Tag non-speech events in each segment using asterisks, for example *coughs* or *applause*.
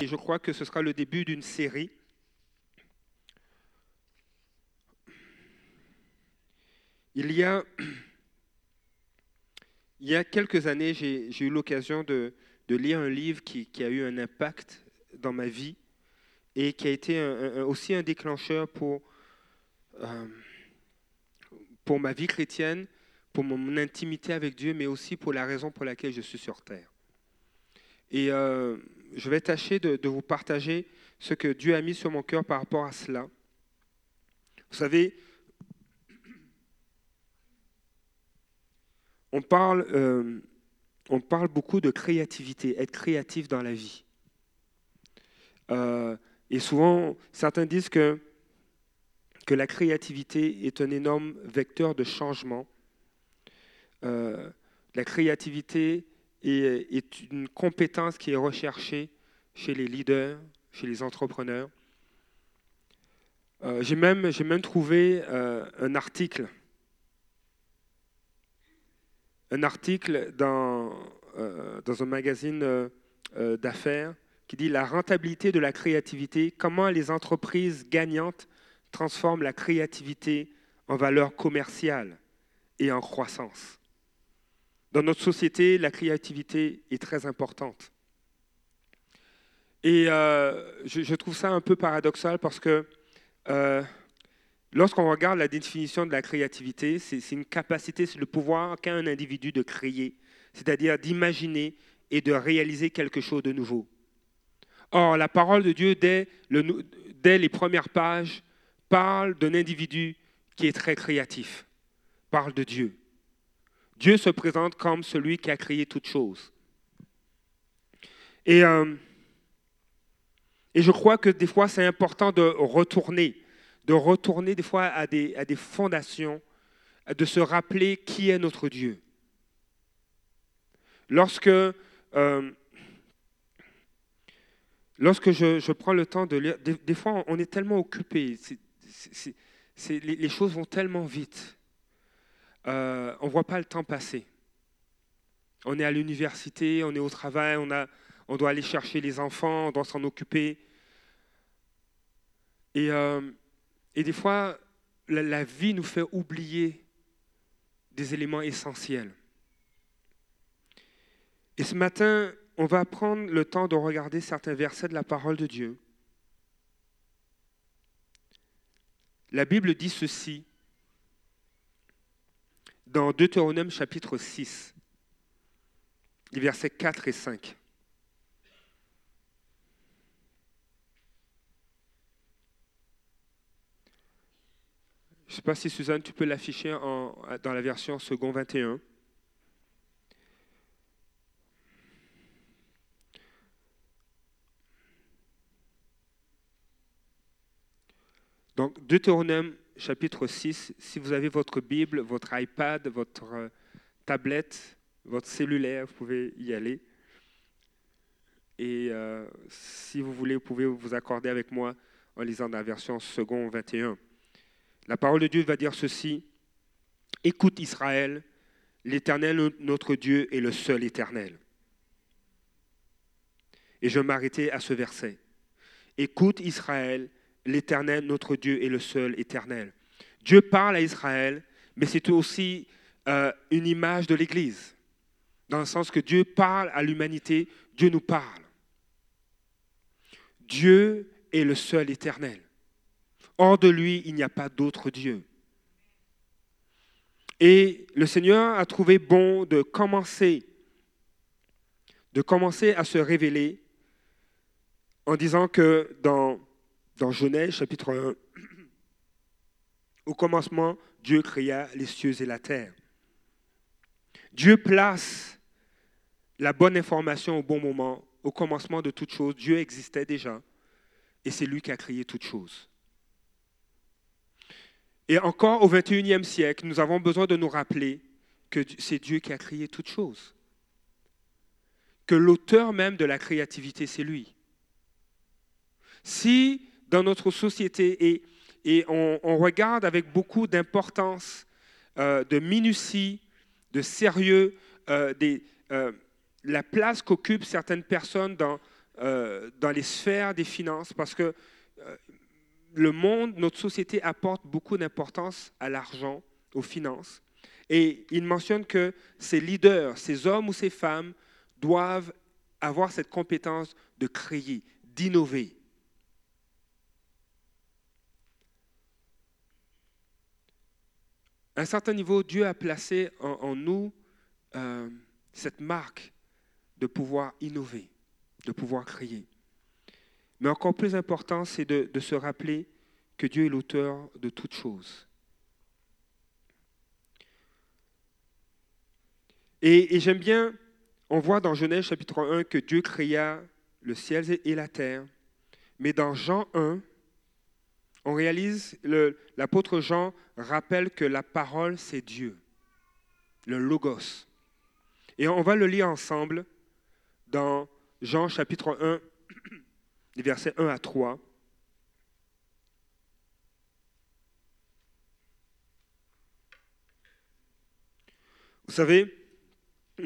Et je crois que ce sera le début d'une série. Il y a, *clears throat* il y a quelques années, j'ai eu l'occasion de, lire un livre qui, a eu un impact dans ma vie et qui a été aussi un déclencheur pour, euh, pour ma vie chrétienne, pour mon, mon intimité avec Dieu, mais aussi pour la raison pour laquelle je suis sur terre. Et euh, je vais tâcher de, vous partager ce que Dieu a mis sur mon cœur par rapport à cela. Vous savez, on parle, euh, beaucoup de créativité, être créatif dans la vie. Euh, et souvent, certains disent que, que la créativité est un énorme vecteur de changement. Euh, la créativité est, est une compétence qui est recherchée chez les leaders, chez les entrepreneurs. Euh, j'ai même, j'ai même trouvé euh, un article, un article dans, euh, dans un magazine euh, euh, d'affaires qui dit la rentabilité de la créativité, comment les entreprises gagnantes transforment la créativité en valeur commerciale et en croissance. Dans notre société, la créativité est très importante. Et euh, je, trouve ça un peu paradoxal parce que euh, lorsqu'on regarde la définition de la créativité, c'est une capacité, c'est le pouvoir qu'a un individu de créer, c'est-à-dire d'imaginer et de réaliser quelque chose de nouveau. Or, la parole de Dieu, dès les premières pages, parle d'un individu qui est très créatif, parle de Dieu. Dieu se présente comme celui qui a créé toutes choses. Et, euh, et je crois que des fois, c'est important de retourner, de retourner des fois à des, fondations, de se rappeler qui est notre Dieu. Lorsque, euh, je, prends le temps de lire, des, fois, on est tellement occupé, les choses vont tellement vite. Euh, on ne voit pas le temps passer. On est à l'université, on est au travail, on, doit aller chercher les enfants, on doit s'en occuper. Et, euh, des fois, la vie nous fait oublier des éléments essentiels. Et ce matin, on va prendre le temps de regarder certains versets de la parole de Dieu. La Bible dit ceci dans Deutéronome chapitre 6, les versets 4 et 5. Je ne sais pas si Suzanne, tu peux l'afficher dans la version second 21. Donc, Deutéronome chapitre 6, si vous avez votre Bible, votre iPad, votre euh, tablette, votre cellulaire, vous pouvez y aller. Et euh, si vous voulez, vous pouvez vous accorder avec moi en lisant la version second 21. La parole de Dieu va dire ceci. Écoute Israël, l'Éternel, notre Dieu, est le seul éternel. Et je m'arrêtais à ce verset. Écoute Israël, l'Éternel, notre Dieu, est le seul éternel. Dieu parle à Israël, mais c'est aussi euh, une image de l'Église, dans le sens que Dieu parle à l'humanité, Dieu nous parle. Dieu est le seul éternel. Hors de lui, il n'y a pas d'autre Dieu. Et le Seigneur a trouvé bon de commencer, de commencer à se révéler en disant que dans, dans Genèse chapitre 1, au commencement, Dieu créa les cieux et la terre. Dieu place la bonne information au bon moment. Au commencement de toute chose, Dieu existait déjà et c'est lui qui a créé toutes choses. Et encore au 21e siècle, nous avons besoin de nous rappeler que c'est Dieu qui a créé toutes choses. Que l'auteur même de la créativité, c'est lui. Si dans notre société, et, on, regarde avec beaucoup d'importance, euh, de minutie, de sérieux, euh, euh, la place qu'occupent certaines personnes dans, les sphères des finances, parce que le monde, notre société apporte beaucoup d'importance à l'argent, aux finances. Et il mentionne que ces leaders, ces hommes ou ces femmes, doivent avoir cette compétence de créer, d'innover. À un certain niveau, Dieu a placé en, nous euh, cette marque de pouvoir innover, de pouvoir créer. Mais encore plus important, c'est de, se rappeler que Dieu est l'auteur de toutes choses. Et, et j'aime bien, on voit dans Genèse chapitre 1 que Dieu créa le ciel et la terre. Mais dans Jean 1, on réalise, l'apôtre Jean rappelle que la parole, c'est Dieu, le logos. Et on va le lire ensemble dans Jean chapitre 1, les versets 1 à 3. Vous savez, *clears throat*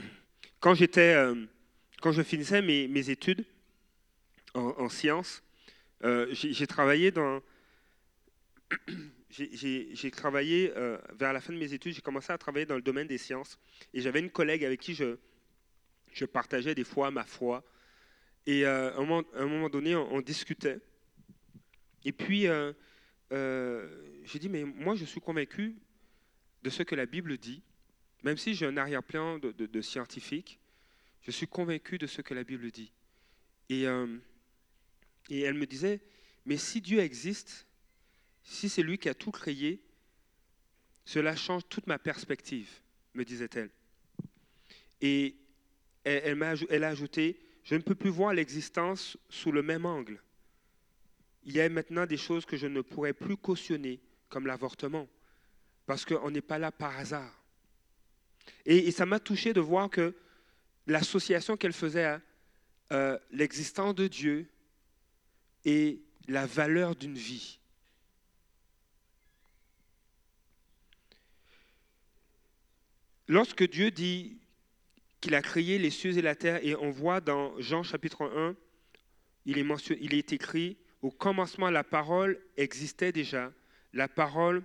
quand j'étais, euh, quand je finissais mes, études en, sciences, euh, j'ai travaillé dans, j'ai travaillé, euh, vers la fin de mes études, j'ai commencé à travailler dans le domaine des sciences. Et j'avais une collègue avec qui je, partageais des fois ma foi. Et euh, à, un moment, donné, on, discutait. Et puis, euh, j'ai dit, mais moi, je suis convaincu de ce que la Bible dit. Même si j'ai un arrière-plan de, scientifique, je suis convaincu de ce que la Bible dit. Et elle me disait, mais si Dieu existe, si c'est lui qui a tout créé, cela change toute ma perspective, me disait-elle. Et elle, a, ajouté, je ne peux plus voir l'existence sous le même angle. Il y a maintenant des choses que je ne pourrais plus cautionner, comme l'avortement, parce qu'on n'est pas là par hasard. Et, ça m'a touché de voir que l'association qu'elle faisait à euh, l'existence de Dieu et la valeur d'une vie. Lorsque Dieu dit qu'il a créé les cieux et la terre, et on voit dans Jean chapitre 1, il est, il est écrit, au commencement la parole existait déjà, la parole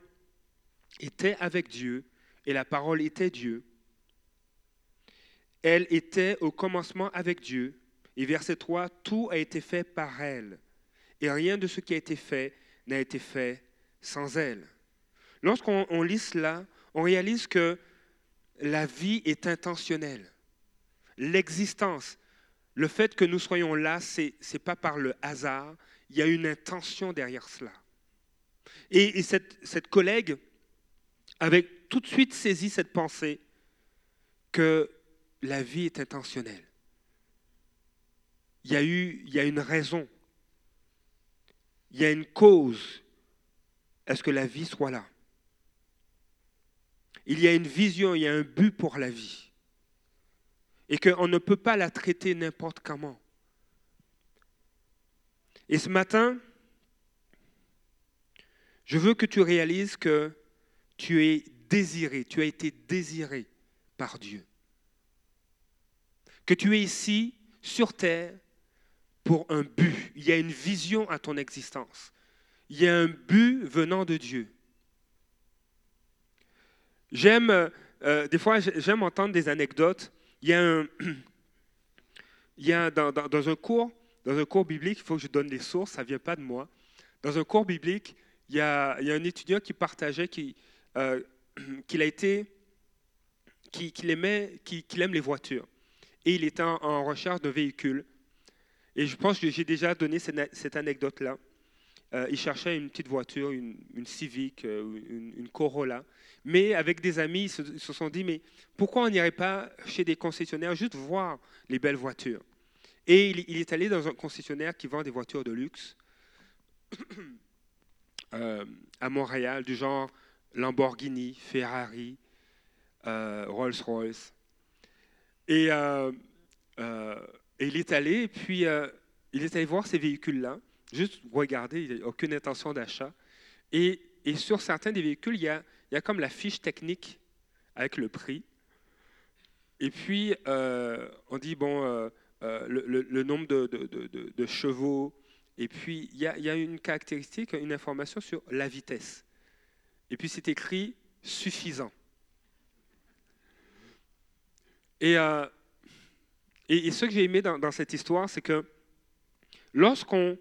était avec Dieu, et la parole était Dieu. Elle était au commencement avec Dieu. Et verset 3, tout a été fait par elle. Et rien de ce qui a été fait n'a été fait sans elle. Lorsqu'on lit cela, on réalise que la vie est intentionnelle. L'existence, le fait que nous soyons là, ce n'est pas par le hasard, il y a une intention derrière cela. Et, cette, collègue avait tout de suite saisi cette pensée que la vie est intentionnelle. Il y a eu, il y a une raison, il y a une cause à ce que la vie soit là? Il y a une vision, il y a un but pour la vie. Et qu'on ne peut pas la traiter n'importe comment. Et ce matin, je veux que tu réalises que tu es désiré, tu as été désiré par Dieu. Que tu es ici, sur terre, pour un but. Il y a une vision à ton existence. Il y a un but venant de Dieu. J'aime, euh, euh, des fois, j'aime entendre des anecdotes. Il y a, un, *clears throat* il y a dans, un cours, dans un cours biblique, il faut que je donne des sources, ça ne vient pas de moi. Dans un cours biblique, il y a, il y a un étudiant qui partageait *clears throat* qu'il euh, a été, qu'il aimait, qu'il aime les voitures. Et il était en, recherche d'un véhicule. Et je pense que j'ai déjà donné cette anecdote-là. Il cherchait une petite voiture, une, Civic, une, une, Corolla. Mais avec des amis, ils se, sont dit, mais pourquoi on n'irait pas chez des concessionnaires juste voir les belles voitures? Et il, est allé dans un concessionnaire qui vend des voitures de luxe *coughs* euh, à Montréal, du genre Lamborghini, Ferrari, euh, Rolls-Royce. Et, euh, et, il est allé, puis il est allé voir ces véhicules-là, juste regarder, il n'a aucune intention d'achat. Et, sur certains des véhicules, il y a a comme la fiche technique avec le prix. Et puis, euh, on dit, bon, euh, euh, le, nombre de, chevaux. Et puis, il y, a, une caractéristique, une information sur la vitesse. Et puis, c'est écrit suffisant. Et, ce que j'ai aimé dans, cette histoire, c'est que lorsqu'on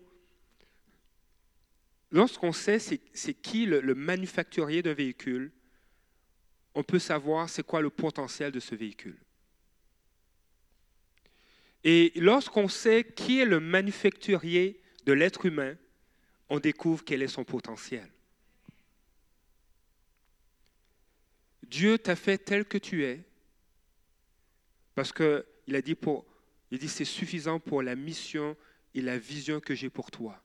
lorsqu'on sait c'est qui le manufacturier d'un véhicule, on peut savoir c'est quoi le potentiel de ce véhicule. Et lorsqu'on sait qui est le manufacturier de l'être humain, on découvre quel est son potentiel. Dieu t'a fait tel que tu es, parce qu'il a dit c'est suffisant pour la mission et la vision que j'ai pour toi.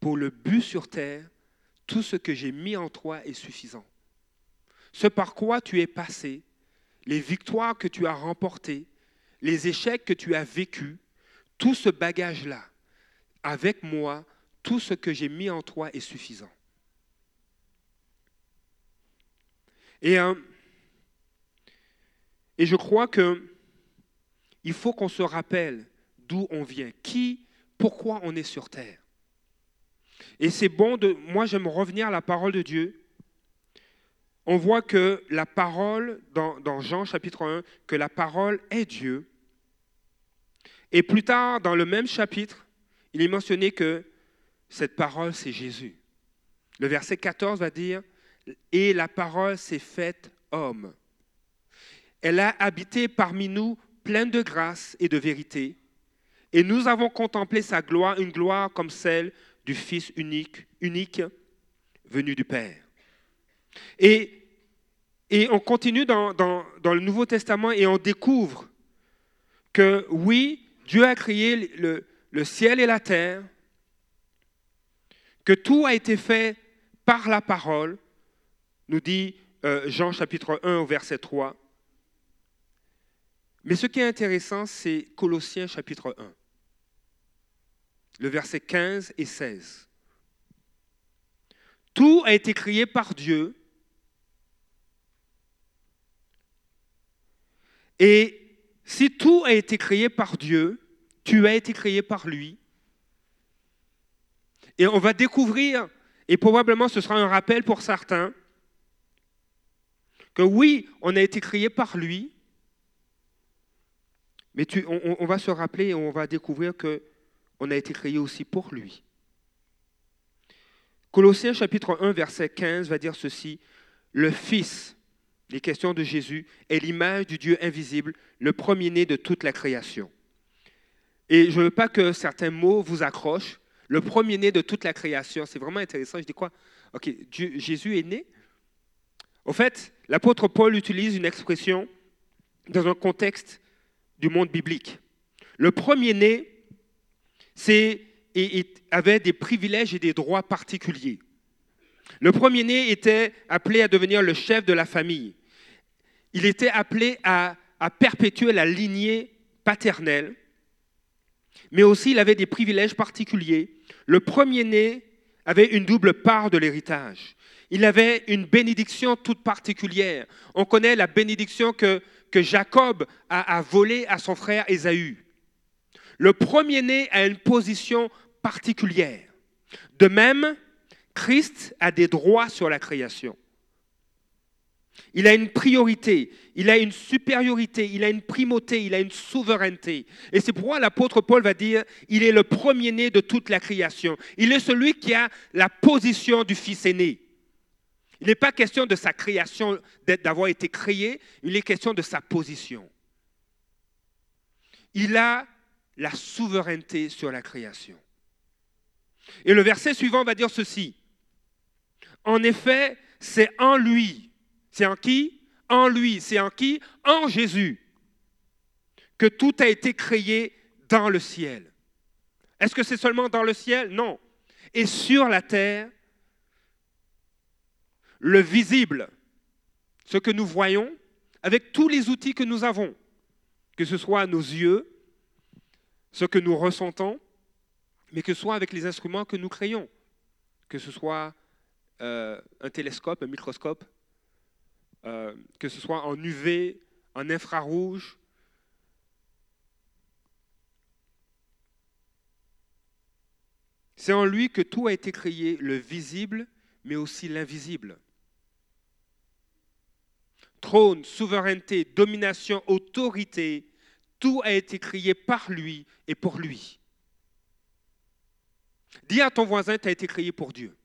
Pour le but sur terre, tout ce que j'ai mis en toi est suffisant. Ce par quoi tu es passé, les victoires que tu as remportées, les échecs que tu as vécus, tout ce bagage-là, avec moi, tout ce que j'ai mis en toi est suffisant. Et, euh, et je crois que il faut qu'on se rappelle d'où on vient, qui, pourquoi on est sur terre. Et c'est bon de. Moi, j'aime revenir à la parole de Dieu. On voit que la parole, dans, Jean chapitre 1, que la parole est Dieu. Et plus tard, dans le même chapitre, il est mentionné que cette parole, c'est Jésus. Le verset 14 va dire, Et la parole s'est faite homme. Elle a habité parmi nous pleine de grâce et de vérité. Et nous avons contemplé sa gloire, une gloire comme celle du Fils unique, unique venu du Père. Et, on continue dans le Nouveau Testament et on découvre que oui, Dieu a créé le, ciel et la terre, que tout a été fait par la parole, nous dit euh, Jean chapitre 1 au verset 3. Mais ce qui est intéressant, c'est Colossiens chapitre 1, le verset 15 et 16. Tout a été créé par Dieu. Et si tout a été créé par Dieu, tu as été créé par lui. Et on va découvrir, et probablement ce sera un rappel pour certains, que oui, on a été créé par lui, mais on, va se rappeler et on va découvrir que on a été créé aussi pour lui. Colossiens chapitre 1, verset 15 va dire ceci, le Fils les questions de Jésus, est l'image du Dieu invisible, le premier-né de toute la création. Et je ne veux pas que certains mots vous accrochent. Le premier-né de toute la création, c'est vraiment intéressant. Je dis quoi? Ok, Jésus est né. Au fait, l'apôtre Paul utilise une expression dans un contexte du monde biblique. Le premier-né, c'est avait des privilèges et des droits particuliers. Le premier-né était appelé à devenir le chef de la famille il était appelé à, perpétuer la lignée paternelle, mais aussi il avait des privilèges particuliers. Le premier-né avait une double part de l'héritage. Il avait une bénédiction toute particulière. On connaît la bénédiction que, que Jacob a, a volée à son frère Ésaü. Le premier-né a une position particulière. De même, Christ a des droits sur la création. Il a une priorité, il a une supériorité, il a une primauté, il a une souveraineté. Et c'est pourquoi l'apôtre Paul va dire, il est le premier-né de toute la création. Il est celui qui a la position du fils aîné. Il n'est pas question de sa création, d'avoir été créé, il est question de sa position. Il a la souveraineté sur la création. Et le verset suivant va dire ceci. En effet, c'est en lui c'est en qui? En lui. C'est en qui? En Jésus. Que tout a été créé dans le ciel. Est-ce que c'est seulement dans le ciel? Non. Et sur la terre, le visible, ce que nous voyons, avec tous les outils que nous avons, que ce soit nos yeux, ce que nous ressentons, mais que ce soit avec les instruments que nous créons, que ce soit euh, un télescope, un microscope, euh, que ce soit en UV, en infrarouge. C'est en lui que tout a été créé, le visible, mais aussi l'invisible. Trône, souveraineté, domination, autorité, tout a été créé par lui et pour lui. Dis à ton voisin, tu as été créé pour Dieu.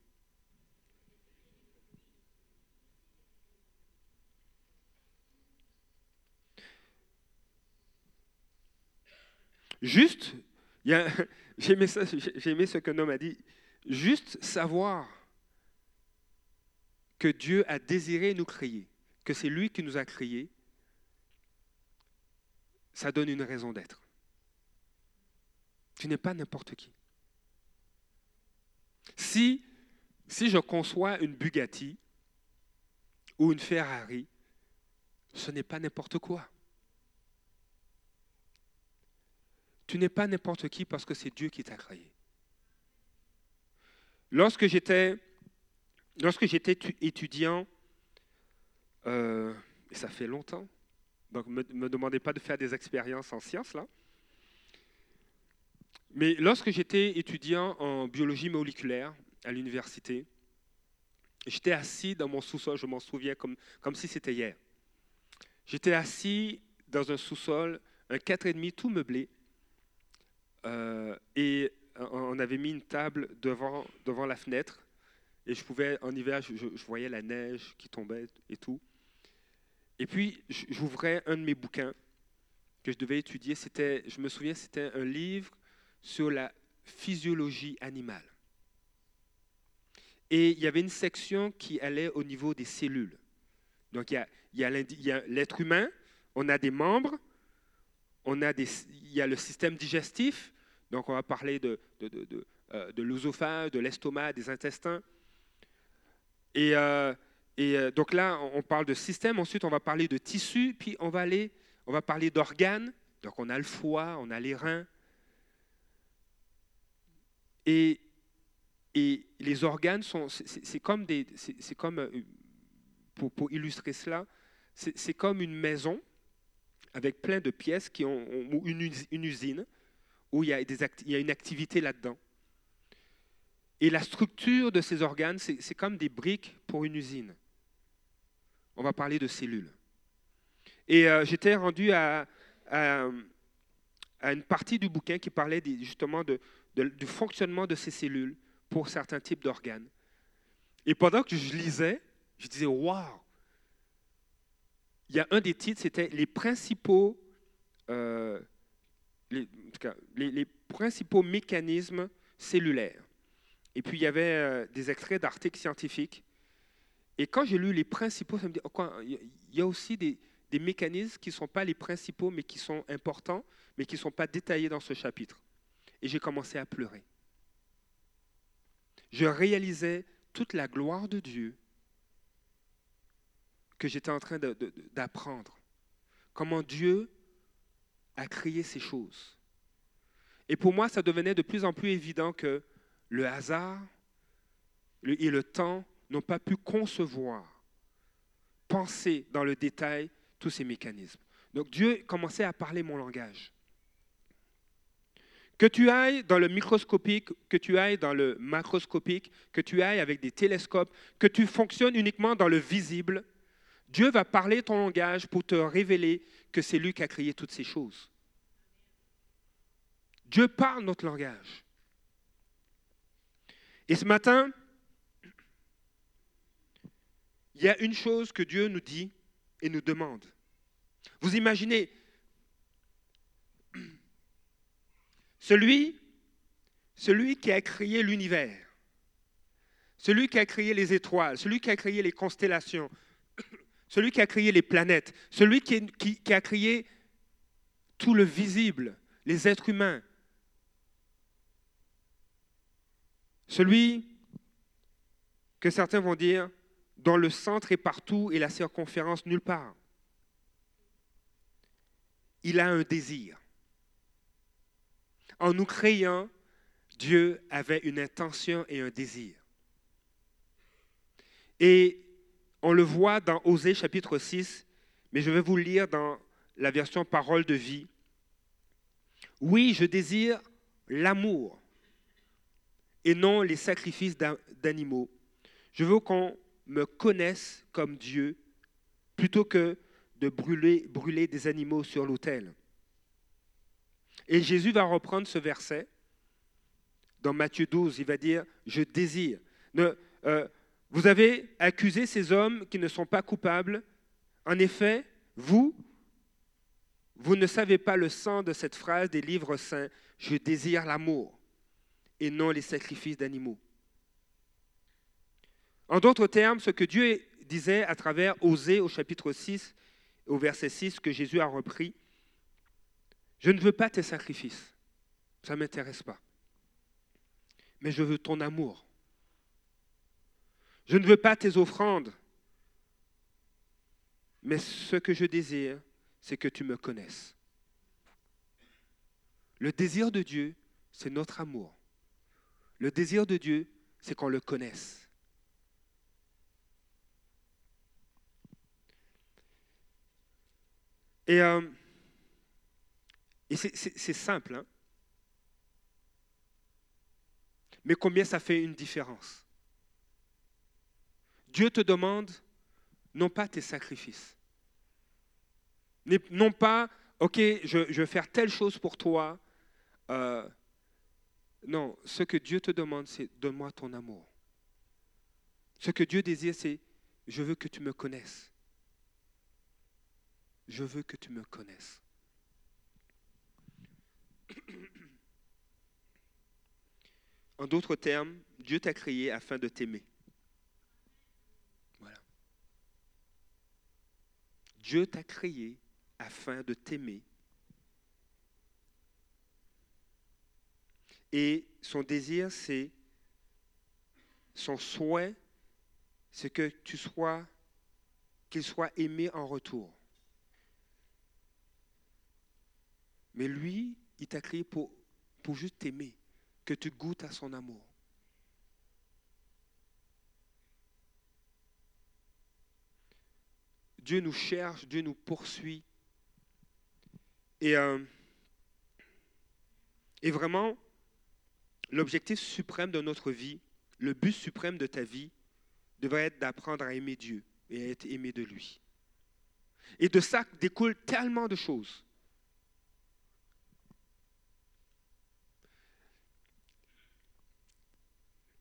Juste, *laughs* j'ai aimé, ce qu'un homme a dit, juste savoir que Dieu a désiré nous créer, que c'est lui qui nous a créés, ça donne une raison d'être. Tu n'es pas n'importe qui. Si, je conçois une Bugatti ou une Ferrari, ce n'est pas n'importe quoi. Tu n'es pas n'importe qui parce que c'est Dieu qui t'a créé. Lorsque j'étais, lorsque j'étais étudiant, euh, et ça fait longtemps, donc ne me, demandez pas de faire des expériences en sciences là. Mais lorsque j'étais étudiant en biologie moléculaire à l'université, j'étais assis dans mon sous-sol, je m'en souviens comme, si c'était hier. J'étais assis dans un sous-sol, un 4,5 tout meublé, euh, et on avait mis une table devant, devant la fenêtre. Et je pouvais, en hiver, je, voyais la neige qui tombait et tout. Et puis, j'ouvrais un de mes bouquins que je devais étudier. C'était, je me souviens, c'était un livre sur la physiologie animale. Et il y avait une section qui allait au niveau des cellules. Donc, il y a, l'être humain, on a des membres, on a des, il y a le système digestif, donc on va parler de, de, de, euh, de l'œsophage, de l'estomac, des intestins. Et, euh, et euh, donc là, on parle de système, ensuite on va parler de tissu, puis on va, aller, on va parler d'organes. Donc on a le foie, on a les reins. Et, et les organes sont, c'est comme des, c'est comme, pour, pour, illustrer cela, c'est comme une maison avec plein de pièces qui ont, une, une usine où il y a, des il y a une activité là-dedans. Et la structure de ces organes, c'est comme des briques pour une usine. On va parler de cellules. Et euh, j'étais rendu à, une partie du bouquin qui parlait justement de, du fonctionnement de ces cellules pour certains types d'organes. Et pendant que je lisais, je disais, waouh! Il y a un des titres, c'était les principaux euh, les, principaux mécanismes cellulaires. Et puis il y avait euh, des extraits d'articles scientifiques. Et quand j'ai lu les principaux, ça me dit, oh, il y a aussi des, des mécanismes qui ne sont pas les principaux, mais qui sont importants, mais qui ne sont pas détaillés dans ce chapitre. Et j'ai commencé à pleurer. Je réalisais toute la gloire de Dieu que j'étais en train d'apprendre. Comment Dieu à créer ces choses. Et pour moi, ça devenait de plus en plus évident que le hasard et le temps n'ont pas pu concevoir, penser dans le détail tous ces mécanismes. Donc Dieu commençait à parler mon langage. Que tu ailles dans le microscopique, que tu ailles dans le macroscopique, que tu ailles avec des télescopes, que tu fonctionnes uniquement dans le visible, Dieu va parler ton langage pour te révéler que c'est lui qui a créé toutes ces choses. Dieu parle notre langage. Et ce matin, il y a une chose que Dieu nous dit et nous demande. Vous imaginez, celui, qui a créé l'univers, celui qui a créé les étoiles, celui qui a créé les constellations, *coughs* celui qui a créé les planètes, celui qui, a créé tout le visible, les êtres humains, celui que certains vont dire dont le centre est partout et la circonférence nulle part. Il a un désir. En nous créant, Dieu avait une intention et un désir. Et on le voit dans Osée chapitre 6, mais je vais vous lire dans la version parole de vie. Oui, je désire l'amour et non les sacrifices d'animaux. Je veux qu'on me connaisse comme Dieu plutôt que de brûler, brûler des animaux sur l'autel. Et Jésus va reprendre ce verset dans Matthieu 12. Il va dire, je désire. Euh, vous avez accusé ces hommes qui ne sont pas coupables. En effet, vous, vous ne savez pas le sens de cette phrase des livres saints, je désire l'amour et non les sacrifices d'animaux. En d'autres termes, ce que Dieu disait à travers Osée au chapitre 6, au verset 6, que Jésus a repris, je ne veux pas tes sacrifices, ça ne m'intéresse pas, mais je veux ton amour. Je ne veux pas tes offrandes, mais ce que je désire, c'est que tu me connaisses. Le désir de Dieu, c'est notre amour. Le désir de Dieu, c'est qu'on le connaisse. Et, euh, c'est simple, hein? mais combien ça fait une différence? Dieu te demande non pas tes sacrifices, non pas, OK, je, vais faire telle chose pour toi. Euh, non, ce que Dieu te demande, c'est donne-moi ton amour. Ce que Dieu désire, c'est je veux que tu me connaisses. Je veux que tu me connaisses. *clears throat* En d'autres termes, Dieu t'a créé afin de t'aimer. Voilà. Dieu t'a créé afin de t'aimer. Et son désir, c'est, son souhait, c'est que tu sois, qu'il soit aimé en retour. Mais lui, il t'a créé pour, juste t'aimer, que tu goûtes à son amour. Dieu nous cherche, Dieu nous poursuit euh, et, vraiment, l'objectif suprême de notre vie, le but suprême de ta vie, devrait être d'apprendre à aimer Dieu et à être aimé de lui. Et de ça découle tellement de choses.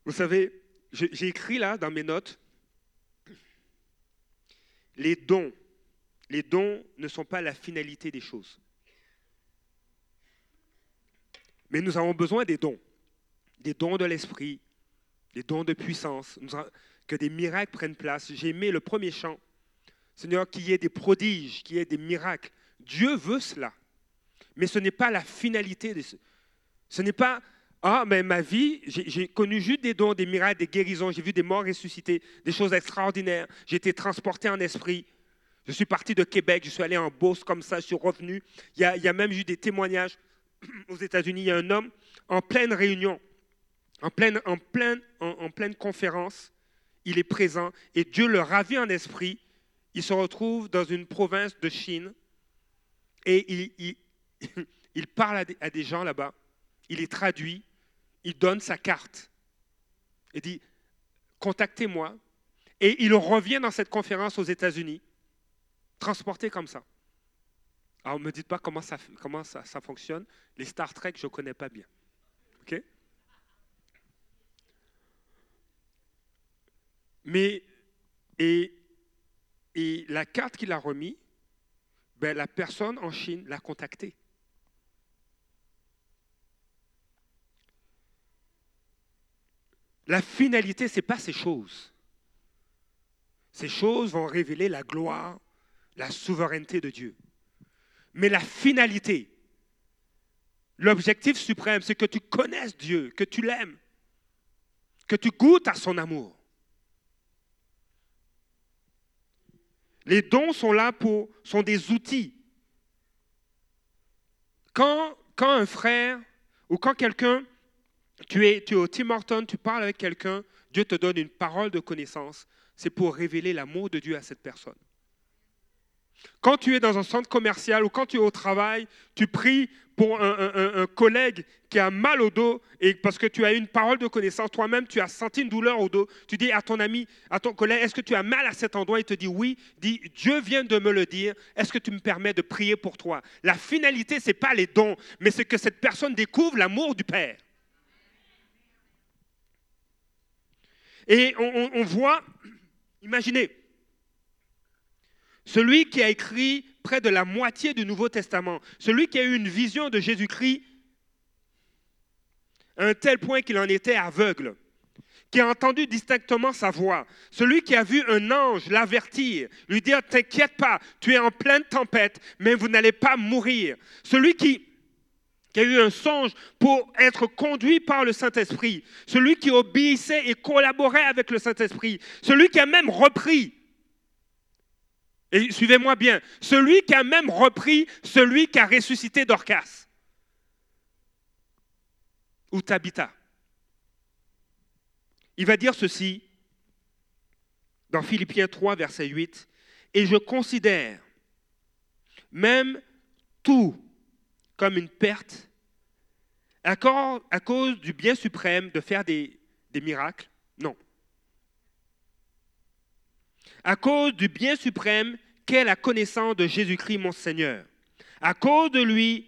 Vous savez, j'ai écrit là dans mes notes, les dons. Les dons ne sont pas la finalité des choses. Mais nous avons besoin des dons, des dons de l'esprit, des dons de puissance, que des miracles prennent place. J'ai aimé le premier chant. Seigneur, qu'il y ait des prodiges, qu'il y ait des miracles. Dieu veut cela. Mais ce n'est pas la finalité de ce. Ce n'est pas, ah, mais ma vie, j'ai connu juste des dons, des miracles, des guérisons, j'ai vu des morts ressuscités, des choses extraordinaires. J'ai été transporté en esprit. Je suis parti de Québec, je suis allé en Beauce comme ça, je suis revenu. Il y a, même eu des témoignages *clears throat* aux États-Unis, il y a un homme en pleine réunion, en pleine, en pleine, en, pleine conférence, il est présent et Dieu le ravit en esprit. Il se retrouve dans une province de Chine et il, il, *clears throat* parle à des, à des gens là-bas, il est traduit, il donne sa carte et dit Contactez-moi. Et il revient dans cette conférence aux États-Unis, transporté comme ça. Alors, ne me dites pas comment ça, fonctionne. Les Star Trek, je ne connais pas bien. Mais, et, et la carte qu'il a remise, ben, la personne en Chine l'a contacté. La finalité, ce n'est pas ces choses. Ces choses vont révéler la gloire, la souveraineté de Dieu. Mais la finalité, l'objectif suprême, c'est que tu connaisses Dieu, que tu l'aimes, que tu goûtes à son amour. Les dons sont là pour, sont des outils. Quand, quand un frère ou quand quelqu'un, tu es, tu es au Tim Horton, tu parles avec quelqu'un, Dieu te donne une parole de connaissance, c'est pour révéler l'amour de Dieu à cette personne. Quand tu es dans un centre commercial ou quand tu es au travail, tu pries pour un, collègue qui a mal au dos et parce que tu as une parole de connaissance, toi-même tu as senti une douleur au dos, tu dis à ton ami, à ton collègue, est-ce que tu as mal à cet endroit? Il te dit oui, dit Dieu vient de me le dire, est-ce que tu me permets de prier pour toi? La finalité, ce n'est pas les dons, mais c'est que cette personne découvre l'amour du Père. Et on voit, imaginez, celui qui a écrit près de la moitié du Nouveau Testament, celui qui a eu une vision de Jésus-Christ à un tel point qu'il en était aveugle, qui a entendu distinctement sa voix, celui qui a vu un ange l'avertir, lui dire, t'inquiète pas, tu es en pleine tempête, mais vous n'allez pas mourir, celui qui, qui a eu un songe pour être conduit par le Saint-Esprit, celui qui obéissait et collaborait avec le Saint-Esprit, celui qui a même repris et suivez-moi bien, celui qui a même repris celui qui a ressuscité Dorcas. Ou Tabitha. Il va dire ceci dans Philippiens 3, verset 8. Et je considère même tout comme une perte à cause du bien suprême de faire des, des miracles? Non. À cause du bien suprême qu'est la connaissance de Jésus-Christ mon Seigneur. À cause de lui,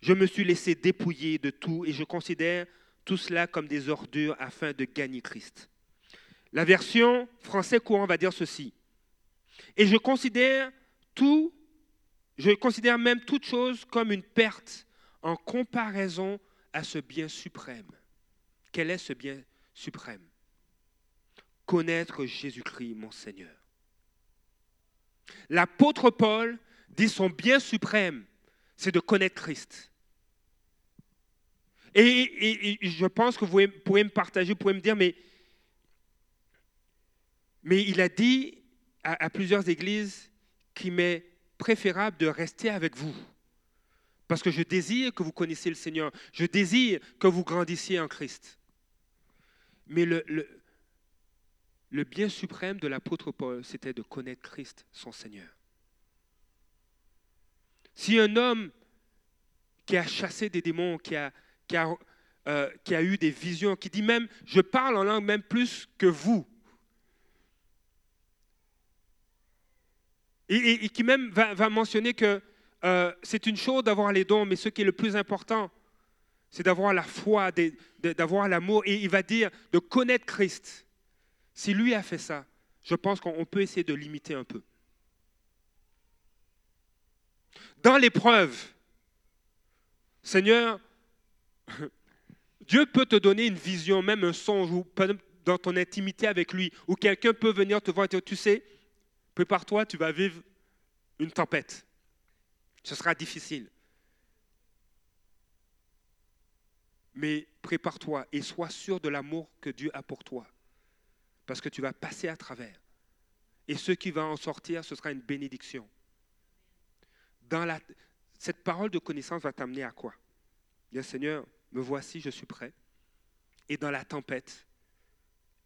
je me suis laissé dépouiller de tout et je considère tout cela comme des ordures afin de gagner Christ. La version français courant va dire ceci. Et je considère tout, je considère même toute chose comme une perte en comparaison à ce bien suprême. Quel est ce bien suprême? Connaître Jésus-Christ, mon Seigneur. L'apôtre Paul dit son bien suprême, c'est de connaître Christ. Et, je pense que vous pouvez me partager, vous pouvez me dire, mais, mais il a dit à, à plusieurs églises qu'il m'est préférable de rester avec vous. Parce que je désire que vous connaissiez le Seigneur. Je désire que vous grandissiez en Christ. Mais le, bien suprême de l'apôtre Paul, c'était de connaître Christ, son Seigneur. Si un homme qui a chassé des démons, qui a, euh, qui a eu des visions, qui dit même, je parle en langue même plus que vous, et, qui même va, mentionner que euh, c'est une chose d'avoir les dons, mais ce qui est le plus important, c'est d'avoir la foi, d'avoir l'amour, et il va dire de connaître Christ. Si lui a fait ça, je pense qu'on peut essayer de limiter un peu. Dans l'épreuve, Seigneur, *laughs* Dieu peut te donner une vision, même un songe, ou dans ton intimité avec lui, où quelqu'un peut venir te voir et dire, tu sais, prépare-toi, tu vas vivre une tempête. Ce sera difficile. Mais prépare-toi et sois sûr de l'amour que Dieu a pour toi parce que tu vas passer à travers. Et ce qui va en sortir, ce sera une bénédiction. Dans cette parole de connaissance va t'amener à quoi? Bien Seigneur, me voici, je suis prêt. Et dans la tempête,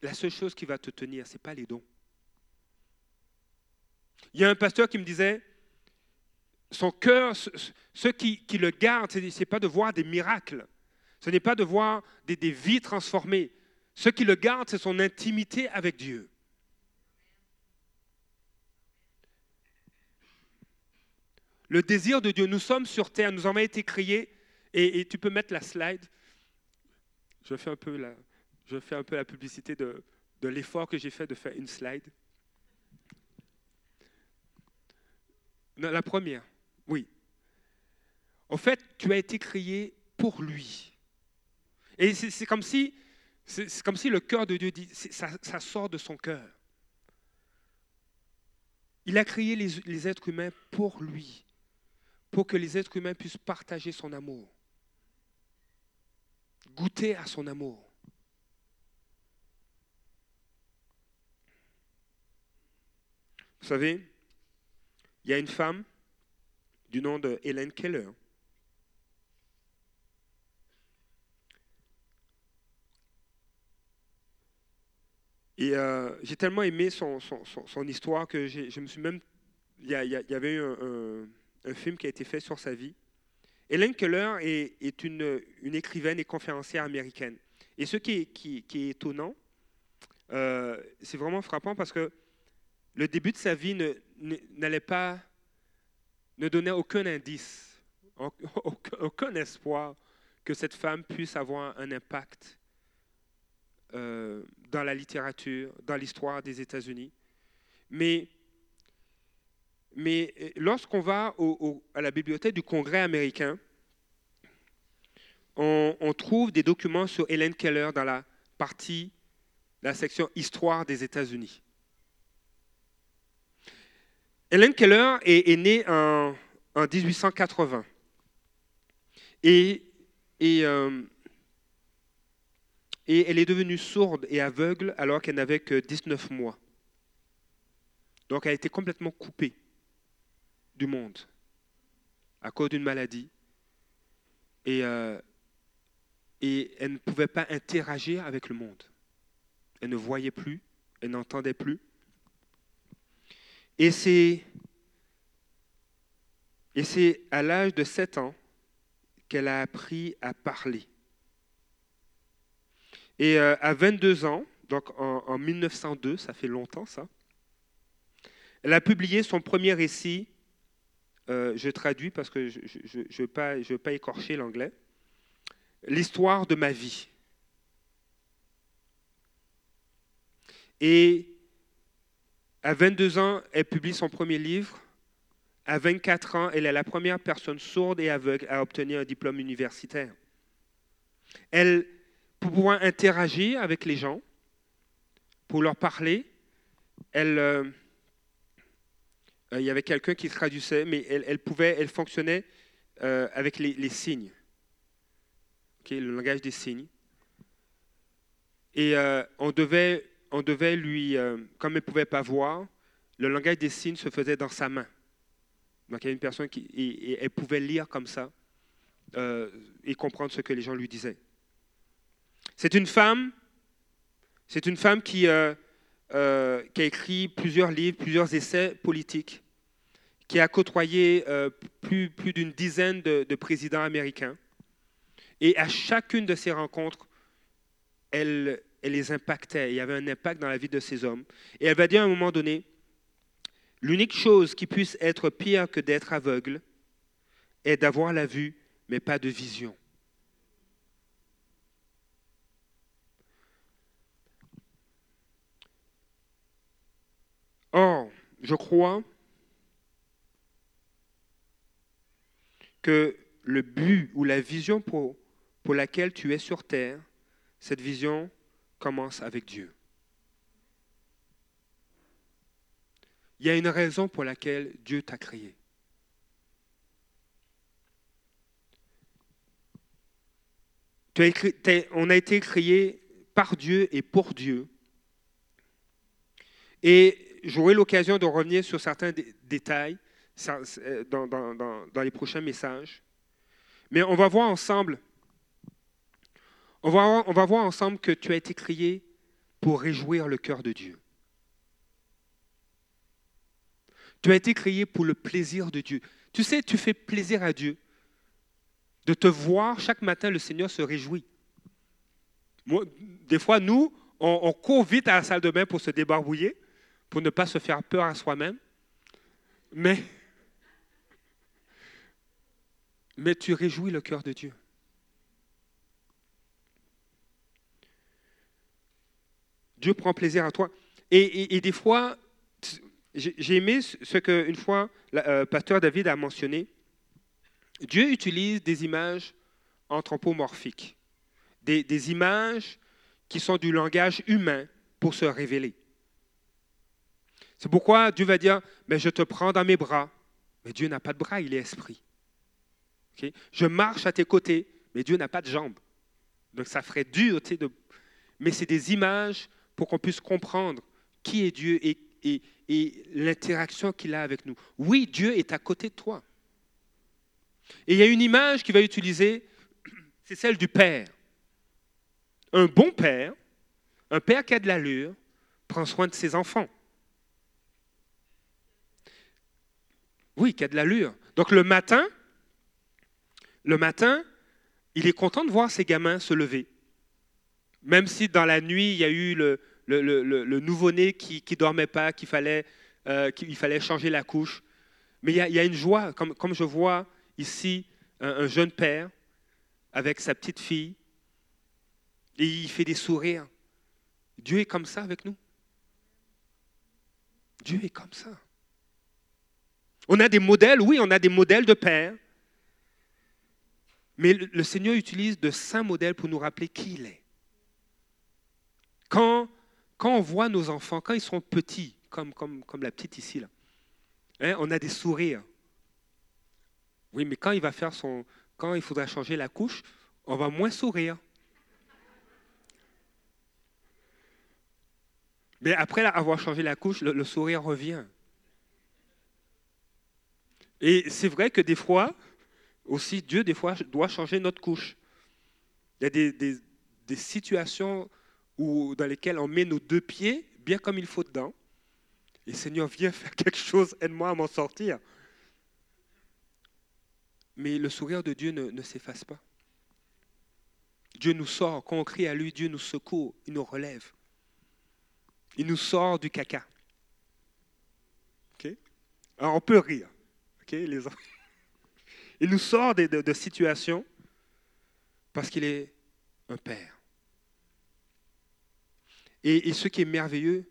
la seule chose qui va te tenir, ce n'est pas les dons. Il y a un pasteur qui me disait, son cœur, ce qui, le garde, ce n'est pas de voir des miracles, ce n'est pas de voir des, vies transformées, ce qui le garde, c'est son intimité avec Dieu. Le désir de Dieu, nous sommes sur terre, nous avons été créés, et, tu peux mettre la slide. Je fais un peu la, publicité de l'effort que j'ai fait de faire une slide. La première, oui. En fait, tu as été créé pour lui. Et c'est comme si c'est comme si le cœur de Dieu dit, ça, sort de son cœur. Il a créé les, les êtres humains pour lui, pour que les êtres humains puissent partager son amour, goûter à son amour. Vous savez, il y a une femme du nom de Hélène Keller Et euh, j'ai tellement aimé son, histoire que je me suis même. Il y, avait eu un, film qui a été fait sur sa vie. Hélène Keller est, une, écrivaine et conférencière américaine. Et ce qui est, étonnant, euh, c'est vraiment frappant parce que le début de sa vie n'allait pas, ne donnait aucun indice, aucun espoir que cette femme puisse avoir un impact euh, dans la littérature, dans l'histoire des États-Unis. Mais, mais lorsqu'on va à la bibliothèque du Congrès américain, on, on, trouve des documents sur Helen Keller dans la partie, la section Histoire des États-Unis. Helen Keller est, née en, 1880 et, euh, et, elle est devenue sourde et aveugle alors qu'elle n'avait que 19 mois. Donc elle a été complètement coupée du monde à cause d'une maladie. Euh, et elle ne pouvait pas interagir avec le monde. Elle ne voyait plus, elle n'entendait plus. Et c'est, et c'est à l'âge de 7 ans qu'elle a appris à parler. Et euh, à 22 ans, donc en, 1902, ça fait longtemps ça, elle a publié son premier récit, euh, je traduis parce que je ne veux, pas, pas écorcher l'anglais, L'histoire de ma vie. Et à 22 ans, elle publie son premier livre. À 24 ans, elle est la première personne sourde et aveugle à obtenir un diplôme universitaire. Elle, pour pouvoir interagir avec les gens, pour leur parler, elle, euh, il y avait quelqu'un qui traduisait, mais elle, pouvait, elle fonctionnait euh, avec les, signes, le langage des signes. Et euh, on devait on devait lui, euh, comme elle ne pouvait pas voir, le langage des signes se faisait dans sa main. Donc il y a une personne qui et, elle pouvait lire comme ça euh, et comprendre ce que les gens lui disaient. C'est une femme, c'est une femme qui, euh, a écrit plusieurs livres, plusieurs essais politiques, qui a côtoyé plus, plus d'une dizaine de présidents américains. Et à chacune de ces rencontres, elle, elle les impactait. Il y avait un impact dans la vie de ces hommes. Et elle va dire à un moment donné, l'unique chose qui puisse être pire que d'être aveugle est d'avoir la vue, mais pas de vision. Or, je crois que le but ou la vision pour, pour laquelle tu es sur terre, cette vision commence avec Dieu. Il y a une raison pour laquelle Dieu t'a créé. on a été créé par Dieu et pour Dieu. Et j'aurai l'occasion de revenir sur certains détails euh, dans, dans, les prochains messages. Mais on va voir ensemble on va, voir, ensemble que tu as été créé pour réjouir le cœur de Dieu. Tu as été créé pour le plaisir de Dieu. Tu sais, tu fais plaisir à Dieu. De te voir chaque matin, le Seigneur se réjouit. des fois, nous, on, court vite à la salle de bain pour se débarbouiller, pour ne pas se faire peur à soi-même. Mais, mais tu réjouis le cœur de Dieu. Dieu prend plaisir à toi. Et, des fois, j'ai aimé ce qu'une fois le euh, pasteur David a mentionné. Dieu utilise des images anthropomorphiques, des, images qui sont du langage humain pour se révéler. C'est pourquoi Dieu va dire, mais je te prends dans mes bras. Mais Dieu n'a pas de bras, il est esprit. Je marche à tes côtés, mais Dieu n'a pas de jambes. Donc ça ferait dur, de... mais c'est des images pour qu'on puisse comprendre qui est Dieu et, l'interaction qu'il a avec nous. Oui, Dieu est à côté de toi. Et il y a une image qu'il va utiliser, *clears throat* c'est celle du Père. Un bon Père, un Père qui a de l'allure, prend soin de ses enfants. Oui, qui a de l'allure. Donc le matin, le matin, il est content de voir ses gamins se lever. Même si dans la nuit, il y a eu le, nouveau-né qui ne dormait pas, qu'il fallait, euh, fallait changer la couche. Mais il y a, une joie, comme, comme, je vois ici un, jeune père avec sa petite fille, et il fait des sourires. Dieu est comme ça avec nous. Dieu est comme ça. On a des modèles, oui, on a des modèles de père, mais le Seigneur utilise de saints modèles pour nous rappeler qui il est. Quand, quand on voit nos enfants, quand ils sont petits, comme, comme, comme la petite ici, là, hein, on a des sourires. Oui, mais quand il va faire son, quand il faudra changer la couche, on va moins sourire. Mais après avoir changé la couche, le, sourire revient. Et c'est vrai que des fois, aussi, Dieu, des fois, doit changer notre couche. Il y a des, des, des situations où, dans lesquelles on met nos deux pieds bien comme il faut dedans. Et Seigneur, viens faire *laughs* quelque chose, aide-moi à m'en sortir. Mais le sourire de Dieu ne, ne s'efface pas. Dieu nous sort, quand on crie à lui, Dieu nous secoue, il nous relève. Il nous sort du caca. Alors on peut rire. les *laughs* il nous sort de, de situations parce qu'il est un père. Et, ce qui est merveilleux,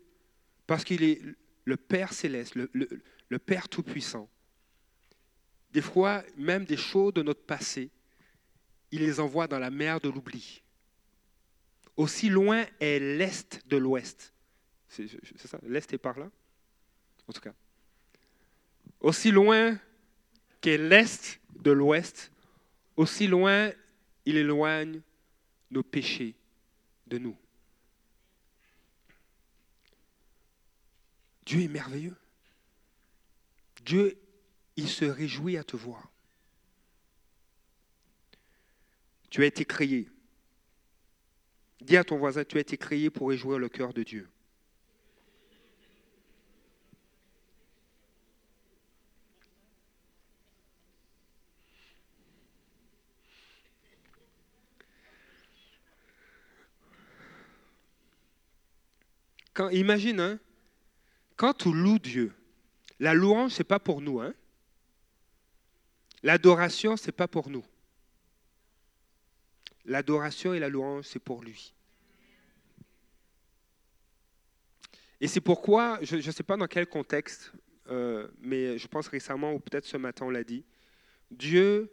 parce qu'il est le Père céleste, le, Père tout-puissant, des fois, même des choses de notre passé, il les envoie dans la mer de l'oubli. Aussi loin est l'Est de l'Ouest. C'est ça L'Est est par là En tout cas. Aussi loin qu'est l'Est de l'Ouest, aussi loin il éloigne nos péchés de nous. Dieu est merveilleux. Dieu, il se réjouit à te voir. Tu as été créé. Dis à ton voisin, tu as été créé pour réjouir le cœur de Dieu. Quand, imagine, hein, quand tu loues Dieu, la louange, ce n'est pas pour nous. Hein? L'adoration, ce n'est pas pour nous. L'adoration et la louange, c'est pour lui. Et c'est pourquoi, je ne sais pas dans quel contexte, euh, mais je pense récemment, ou peut-être ce matin, on l'a dit, Dieu,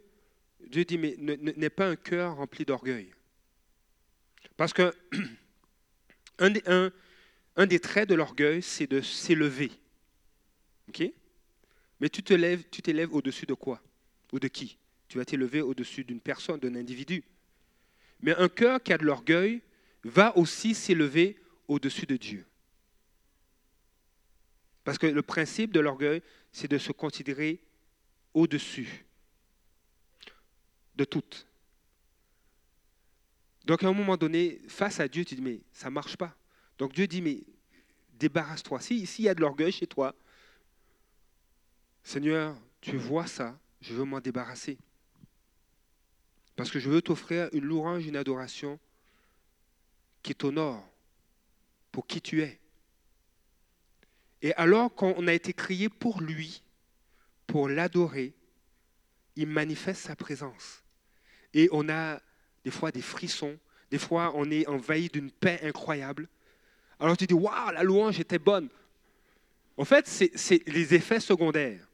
Dieu dit, mais n'est pas un cœur rempli d'orgueil. Parce que *clears throat* un, un des traits de l'orgueil, c'est de s'élever. Mais tu te tu t'élèves au-dessus de quoi? Ou de qui? Tu vas t'élever au-dessus d'une personne, d'un individu. Mais un cœur qui a de l'orgueil va aussi s'élever au-dessus de Dieu. Parce que le principe de l'orgueil, c'est de se considérer au-dessus de tout. Donc à un moment donné, face à Dieu, tu dis, mais ça ne marche pas. Donc Dieu dit, mais débarrasse-toi. S'il y a de l'orgueil chez toi, Seigneur, tu vois ça, je veux m'en débarrasser. Parce que je veux t'offrir une louange, une adoration qui t'honore pour qui tu es. Et alors qu'on a été crié pour lui, pour l'adorer, il manifeste sa présence. Et on a des fois des frissons, des fois on est envahi d'une paix incroyable, alors tu dis, waouh, la louange était bonne. En fait, c'est les effets secondaires,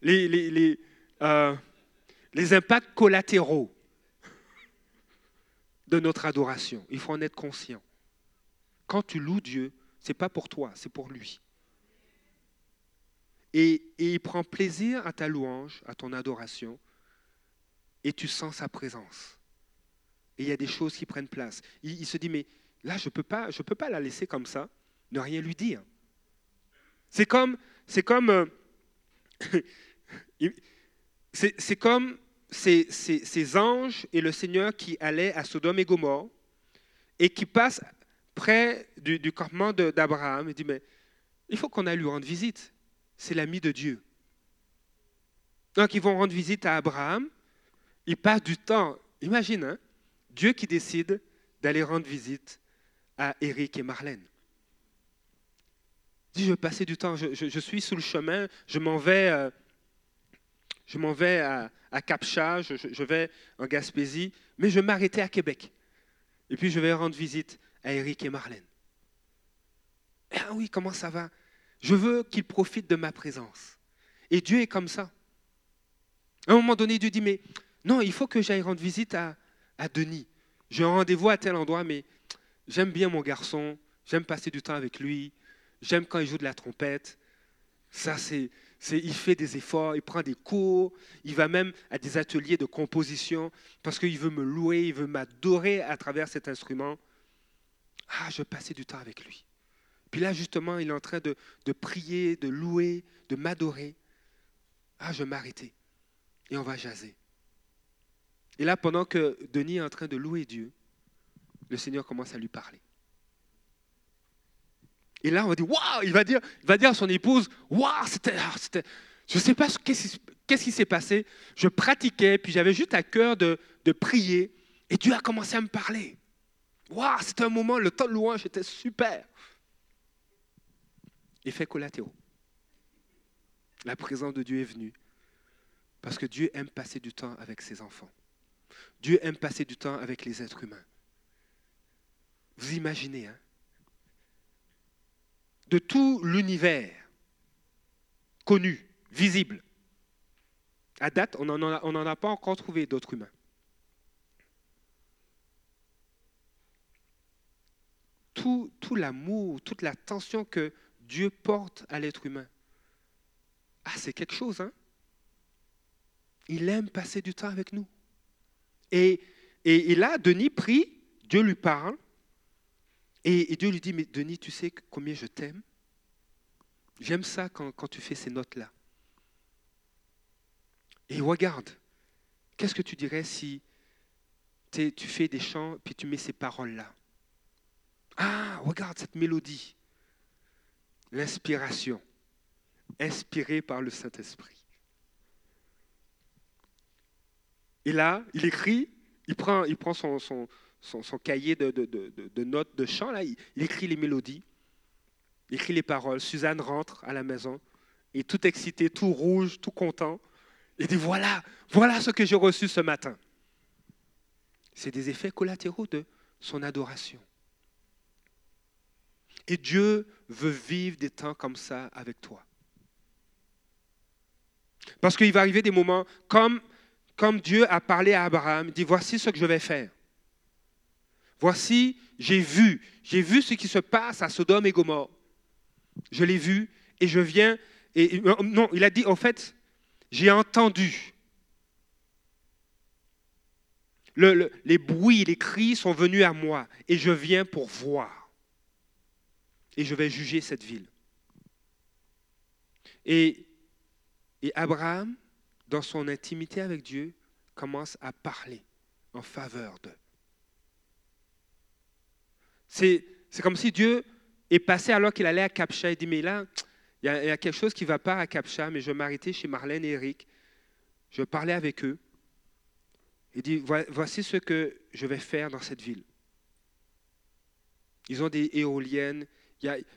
les, les, euh, les, impacts collatéraux de notre adoration. Il faut en être conscient. Quand tu loues Dieu, ce n'est pas pour toi, c'est pour lui. Et, il prend plaisir à ta louange, à ton adoration, et tu sens sa présence. Et il y a des choses qui prennent place. il se dit, mais Là, je ne peux, pas, la laisser comme ça, ne rien lui dire. C'est comme, c'est comme, euh, *laughs* c'est, comme ces, anges et le Seigneur qui allaient à Sodome et Gomorre et qui passent près du, campement d'Abraham et dit mais il faut qu'on aille lui rendre visite. C'est l'ami de Dieu. Donc ils vont rendre visite à Abraham. il passe du temps. Imagine, hein, Dieu qui décide d'aller rendre visite à Eric et Marlène. Dit, je vais passer du temps, je, suis sous le chemin, je m'en vais, euh, à, Capcha, je, vais en Gaspésie, mais je vais m'arrêter à Québec. Et puis je vais rendre visite à Eric et Marlène. Ah oui, comment ça va? Je veux qu'ils profitent de ma présence. Et Dieu est comme ça. À un moment donné, Dieu dit, mais non, il faut que j'aille rendre visite à Denis. J'ai un rendez-vous à tel endroit, mais j'aime bien mon garçon, j'aime passer du temps avec lui, j'aime quand il joue de la trompette. Ça, c'est, il fait des efforts, il prend des cours, il va même à des ateliers de composition parce qu'il veut me louer, il veut m'adorer à travers cet instrument. Ah, je passer du temps avec lui. Puis là, justement, il est en train de, de prier, de louer, de m'adorer. Ah, je vais m'arrêter et on va jaser. Et là, pendant que Denis est en train de louer Dieu, le Seigneur commence à lui parler. Et là, on va dire, waouh, il va dire, va dire à son épouse, waouh, c'était, ah, je ne sais pas qu'est-ce, qui s'est passé. Je pratiquais, puis j'avais juste à cœur de, de prier, et Dieu a commencé à me parler. Waouh, c'était un moment, le temps de louange était super. Effet collatéraux. La présence de Dieu est venue. Parce que Dieu aime passer du temps avec ses enfants. Dieu aime passer du temps avec les êtres humains. Vous imaginez, hein de tout l'univers connu, visible. À date, on n'en a, pas encore trouvé d'autres humains. Tout, l'amour, toute l'attention que Dieu porte à l'être humain. Ah, c'est quelque chose, hein Il aime passer du temps avec nous. Et, et, là, Denis prie, Dieu lui parle, et, Dieu lui dit, mais Denis, tu sais combien je t'aime? J'aime ça quand, tu fais ces notes-là. Et regarde, qu'est-ce que tu dirais si tu fais des chants, puis tu mets ces paroles-là? Ah, regarde cette mélodie. L'inspiration, inspirée par le Saint-Esprit. Et là, il écrit, il prend, il prend son, son, son, cahier de, notes de chant, là, il, écrit les mélodies, il écrit les paroles. Suzanne rentre à la maison, et tout excité, tout rouge, tout content, il dit, voilà, voilà ce que j'ai reçu ce matin. C'est des effets collatéraux de son adoration. Et Dieu veut vivre des temps comme ça avec toi. Parce qu'il va arriver des moments comme comme Dieu a parlé à Abraham, il dit, voici ce que je vais faire. Voici, j'ai vu, j'ai vu ce qui se passe à Sodome et Gomorre. Je l'ai vu et je viens, et non, il a dit, en fait, j'ai entendu. les bruits, les cris sont venus à moi et je viens pour voir. Et je vais juger cette ville. Et, et Abraham dans son intimité avec Dieu, commence à parler en faveur d'eux. C'est, comme si Dieu est passé alors qu'il allait à Capcha. Il dit, mais là, il y, a, quelque chose qui ne va pas à Capcha, mais je vais m'arrêter chez Marlène et Eric. Je parler avec eux. Il dit, voici ce que je vais faire dans cette ville. Ils ont des éoliennes.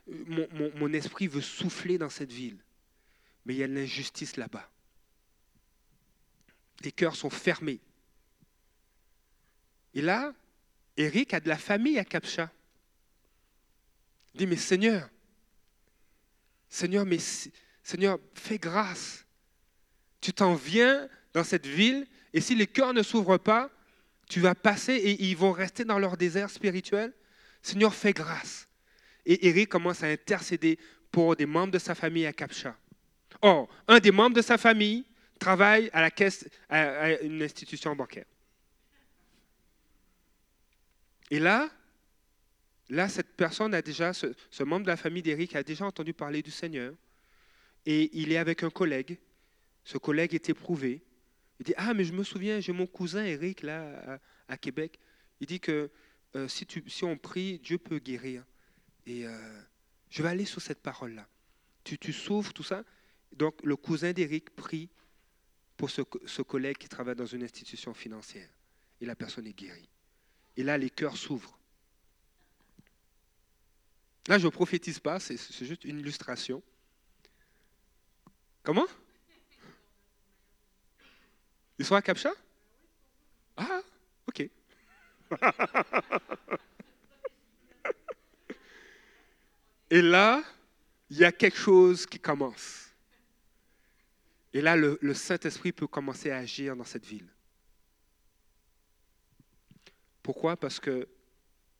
mon esprit veut souffler dans cette ville. Mais il y a de l'injustice là-bas les cœurs sont fermés. Et là, Eric a de la famille à Capcha. Il dit, mais Seigneur, Seigneur, mais Seigneur, fais grâce. Tu t'en viens dans cette ville, et si les cœurs ne s'ouvrent pas, tu vas passer et ils vont rester dans leur désert spirituel. Seigneur, fais grâce. Et Eric commence à intercéder pour des membres de sa famille à Capcha. Or, un des membres de sa famille travaille à la caisse, à, une institution bancaire. Et là, là, cette personne ce, membre de la famille d'Éric a déjà entendu parler du Seigneur. Et il est avec un collègue. Ce collègue est éprouvé. Il dit, ah, mais je me souviens, j'ai mon cousin Éric, là, à, Québec. Il dit que euh, si, on prie, Dieu peut guérir. Et euh, je vais aller sur cette parole-là. Tu, tu tout ça. Donc, le cousin d'Éric prie pour ce collègue qui travaille dans une institution financière. Et la personne est guérie. Et là, les cœurs s'ouvrent. Là, je ne prophétise pas, c'est juste une illustration. Comment? Ils sont à Capcha Ah, ok. *laughs* Et là, il y a quelque chose qui commence. Et là, le, le Saint-Esprit peut commencer à agir dans cette ville. Pourquoi? Parce que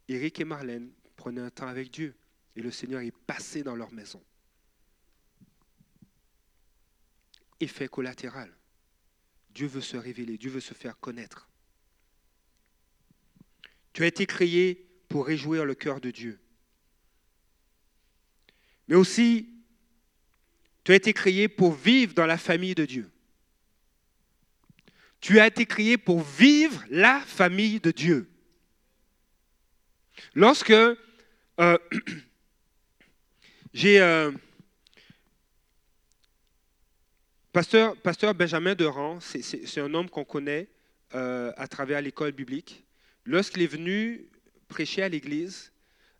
Eric et Marlène prenaient un temps avec Dieu et le Seigneur est passé dans leur maison. Effet collatéral. Dieu veut se révéler, Dieu veut se faire connaître. Tu as été créé pour réjouir le cœur de Dieu. Mais aussi, tu as été créé pour vivre dans la famille de Dieu. Tu as été créé pour vivre la famille de Dieu. Lorsque euh, *clears throat* j'ai euh, pasteur, pasteur Benjamin Durand, c'est un homme qu'on connaît euh, à travers l'école biblique. Lorsqu'il est venu prêcher à l'église,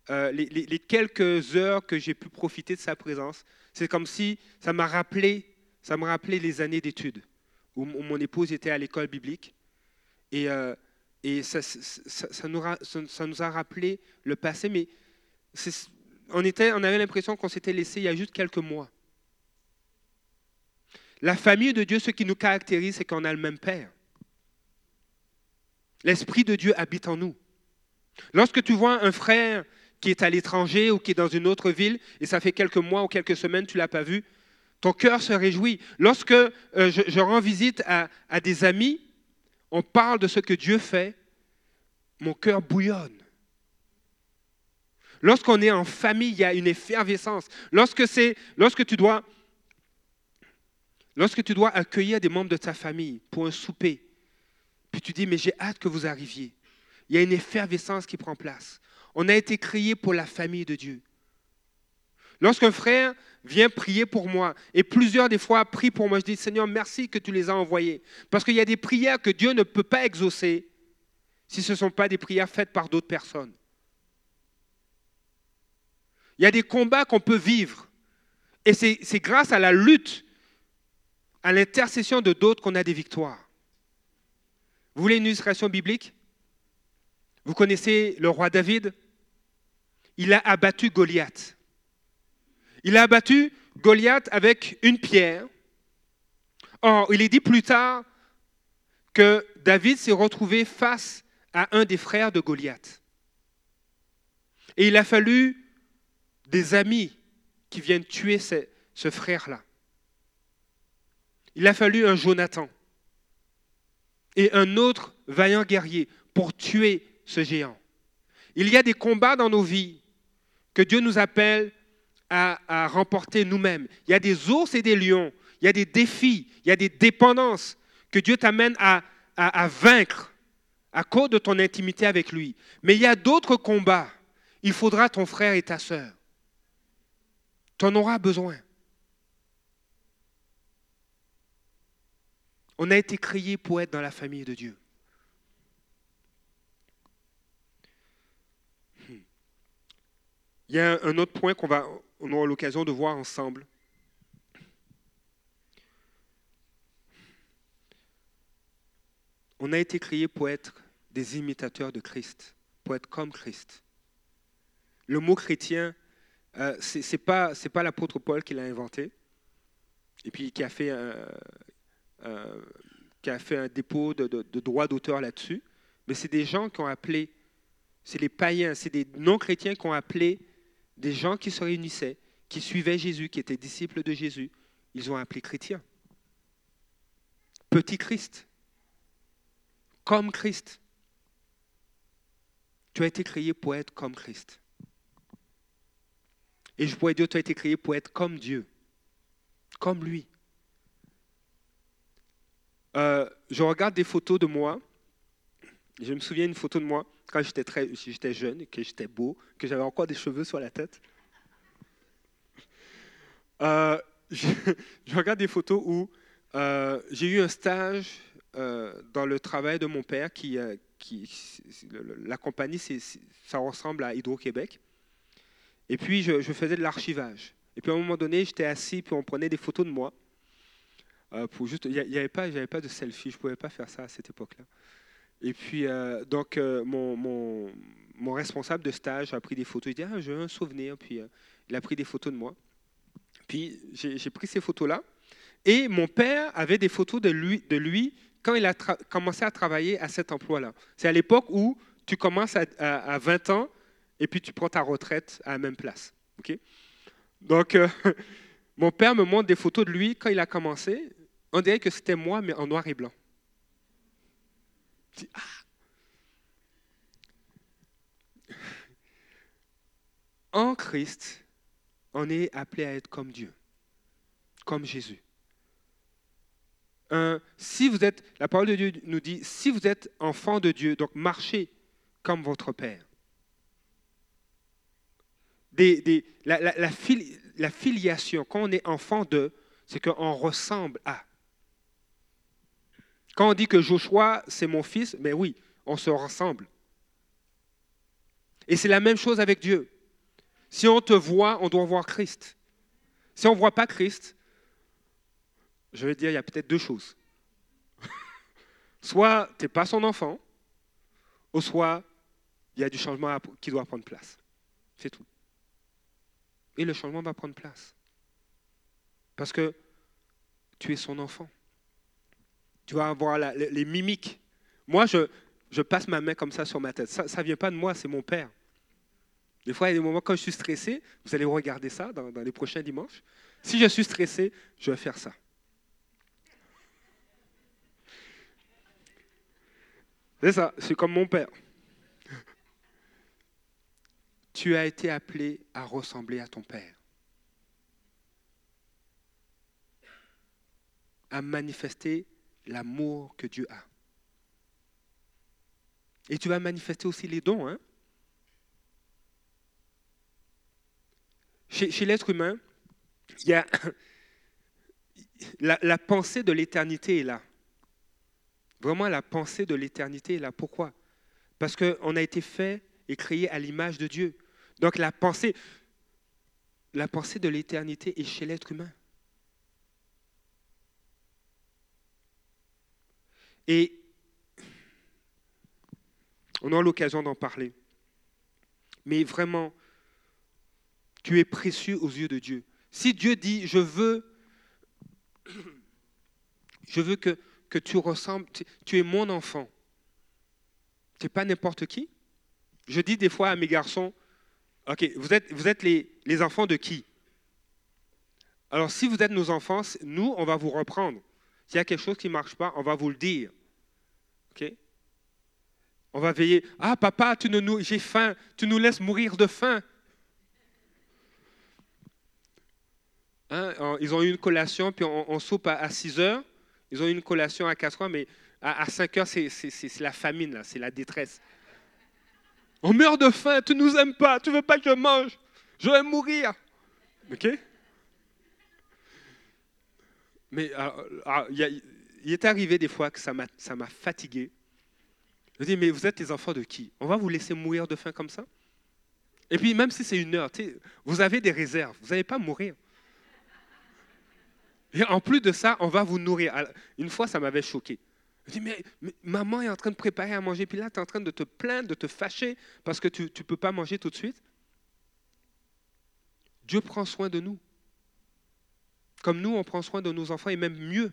les, les, quelques heures que j'ai pu profiter de sa présence, c'est comme si ça m'a rappelé, ça me rappelait les années d'études où, mon épouse était à l'école biblique. Et et ça, nous a, rappelé le passé, mais on, avait l'impression qu'on s'était laissé il y a juste quelques mois. La famille de Dieu, ce qui nous caractérise, c'est qu'on a le même Père. L'Esprit de Dieu habite en nous. Lorsque tu vois un frère qui est à l'étranger ou qui est dans une autre ville, et ça fait quelques mois ou quelques semaines, tu ne l'as pas vu, ton cœur se réjouit. Lorsque euh, je, rends visite à des amis on parle de ce que Dieu fait, mon cœur bouillonne. Lorsqu'on est en famille, il y a une effervescence. Lorsque, c'est, lorsque, tu dois, lorsque tu dois accueillir des membres de ta famille pour un souper, puis tu dis, mais j'ai hâte que vous arriviez. Il y a une effervescence qui prend place. On a été créé pour la famille de Dieu. Lorsqu'un frère vient prier pour moi, et plusieurs des fois prient pour moi, je dis, Seigneur, merci que tu les as envoyés. Parce qu'il y a des prières que Dieu ne peut pas exaucer si ce ne sont pas des prières faites par d'autres personnes. Il y a des combats qu'on peut vivre. Et c'est grâce à la lutte, à l'intercession de d'autres qu'on a des victoires. Vous voulez une illustration biblique? Vous connaissez le roi David? Il a abattu Goliath. Il a abattu Goliath avec une pierre. Or, il est dit plus tard que David s'est retrouvé face à un des frères de Goliath. Et il a fallu des amis qui viennent tuer ce, frère-là. Il a fallu un Jonathan et un autre vaillant guerrier pour tuer ce géant. Il y a des combats dans nos vies que Dieu nous appelle à, remporter nous-mêmes. Il y a des ours et des lions, il y a des défis, il y a des dépendances que Dieu t'amène à, à, vaincre à cause de ton intimité avec lui. Mais il y a d'autres combats. Il faudra ton frère et ta sœur. Tu en auras besoin. On a été créé pour être dans la famille de Dieu. Hmm. Il y a un autre point qu'on va, on aura l'occasion de voir ensemble. On a été créé pour être des imitateurs de Christ, pour être comme Christ. Le mot chrétien, euh, ce n'est pas, l'apôtre Paul qui l'a inventé, et puis qui a fait un, dépôt de, de droit d'auteur là-dessus, mais c'est des gens qui ont appelé, c'est les païens, c'est des non-chrétiens qui ont appelé des gens qui se réunissaient, qui suivaient Jésus, qui étaient disciples de Jésus, ils ont appelé chrétiens. Petit Christ, comme Christ. Tu as été créé pour être comme Christ. Et je pourrais dire, tu as été créé pour être comme Dieu, comme lui. Euh, je regarde des photos de moi. Je me souviens d'une photo de moi quand j'étais très, j'étais jeune, que j'étais beau, que j'avais encore des cheveux sur la tête. Euh, je, *laughs* regarde des photos où euh, j'ai eu un stage dans le travail de mon père qui, qui la compagnie, ça ressemble à Hydro-Québec. Et puis, je, faisais de l'archivage. Et puis, à un moment donné, j'étais assis, puis on prenait des photos de moi. pour juste, il n'y avait, pas, pas de selfie, je ne pouvais pas faire ça à cette époque-là. Et puis, donc, mon, mon, responsable de stage a pris des photos. Il dit, ah, j'ai un souvenir. Puis, il a pris des photos de moi. Puis, j'ai pris ces photos-là. Et mon père avait des photos de lui, de lui quand il a commencé à travailler à cet emploi-là. C'est à l'époque où tu commences à, 20 ans et puis tu prends ta retraite à la même place. Donc, euh, *laughs* mon père me montre des photos de lui quand il a commencé. On dirait que c'était moi, mais en noir et blanc. ah. En Christ, on est appelé à être comme Dieu, comme Jésus si vous êtes, la parole de Dieu nous dit, si vous êtes enfant de Dieu, donc marchez comme votre Père. La, la, filiation, quand on est enfant de, c'est qu'on ressemble à. Quand on dit que Joshua, c'est mon fils, mais oui, on se ressemble. Et c'est la même chose avec Dieu. Si on te voit, on doit voir Christ. Si on ne voit pas Christ, je vais dire, il y a peut-être deux choses. *laughs* soit tu n'es pas son enfant, ou soit il y a du changement qui doit prendre place. C'est tout. Et le changement va prendre place. Parce que tu es son enfant. Tu vas avoir les, mimiques. Moi, je, passe ma main comme ça sur ma tête. Ça ne vient pas de moi, c'est mon père. Des fois, il y a des moments quand je suis stressé, vous allez regarder ça dans les prochains dimanches. Si je suis stressé, je vais faire ça. C'est ça, c'est comme mon père. Tu as été appelé à ressembler à ton père. À manifester l'amour que Dieu a. Et tu vas manifester aussi les dons. Hein? Chez, l'être humain, il y a *coughs* la pensée de l'éternité est là. Vraiment, la pensée de l'éternité est là. Pourquoi? Parce qu'on a été fait et créé à l'image de Dieu. Donc la pensée, la pensée de l'éternité est chez l'être humain. Et on a l'occasion d'en parler. Mais vraiment, tu es précieux aux yeux de Dieu. Si Dieu dit, je veux, je veux que que tu ressembles, tu, es mon enfant. Tu n'es pas n'importe qui. Je dis des fois à mes garçons, OK, vous êtes, vous êtes les, les enfants de qui? Alors si vous êtes nos enfants, nous, on va vous reprendre. S'il y a quelque chose qui ne marche pas, on va vous le dire. OK? On va veiller. Ah, papa, tu nous, j'ai faim. Tu nous laisses mourir de faim. Hein, ils ont eu une collation, puis on, soupe à, à 6 heures. Ils ont eu une collation à 4 heures, mais à, 5 heures, c'est la famine, c'est la détresse. On meurt de faim, tu nous aimes pas, tu veux pas que je mange, je vais mourir. OK? Mais il est arrivé des fois que ça m'a fatigué. Je dis, mais vous êtes les enfants de qui? On va vous laisser mourir de faim comme ça? Et puis, même si c'est une heure, vous avez des réserves, vous n'allez pas mourir. Et en plus de ça, on va vous nourrir. Une fois, ça m'avait choqué. Je dis, mais, maman est en train de préparer à manger, puis là, tu es en train de te plaindre, de te fâcher parce que tu ne peux pas manger tout de suite. Dieu prend soin de nous. Comme nous, on prend soin de nos enfants, et même mieux.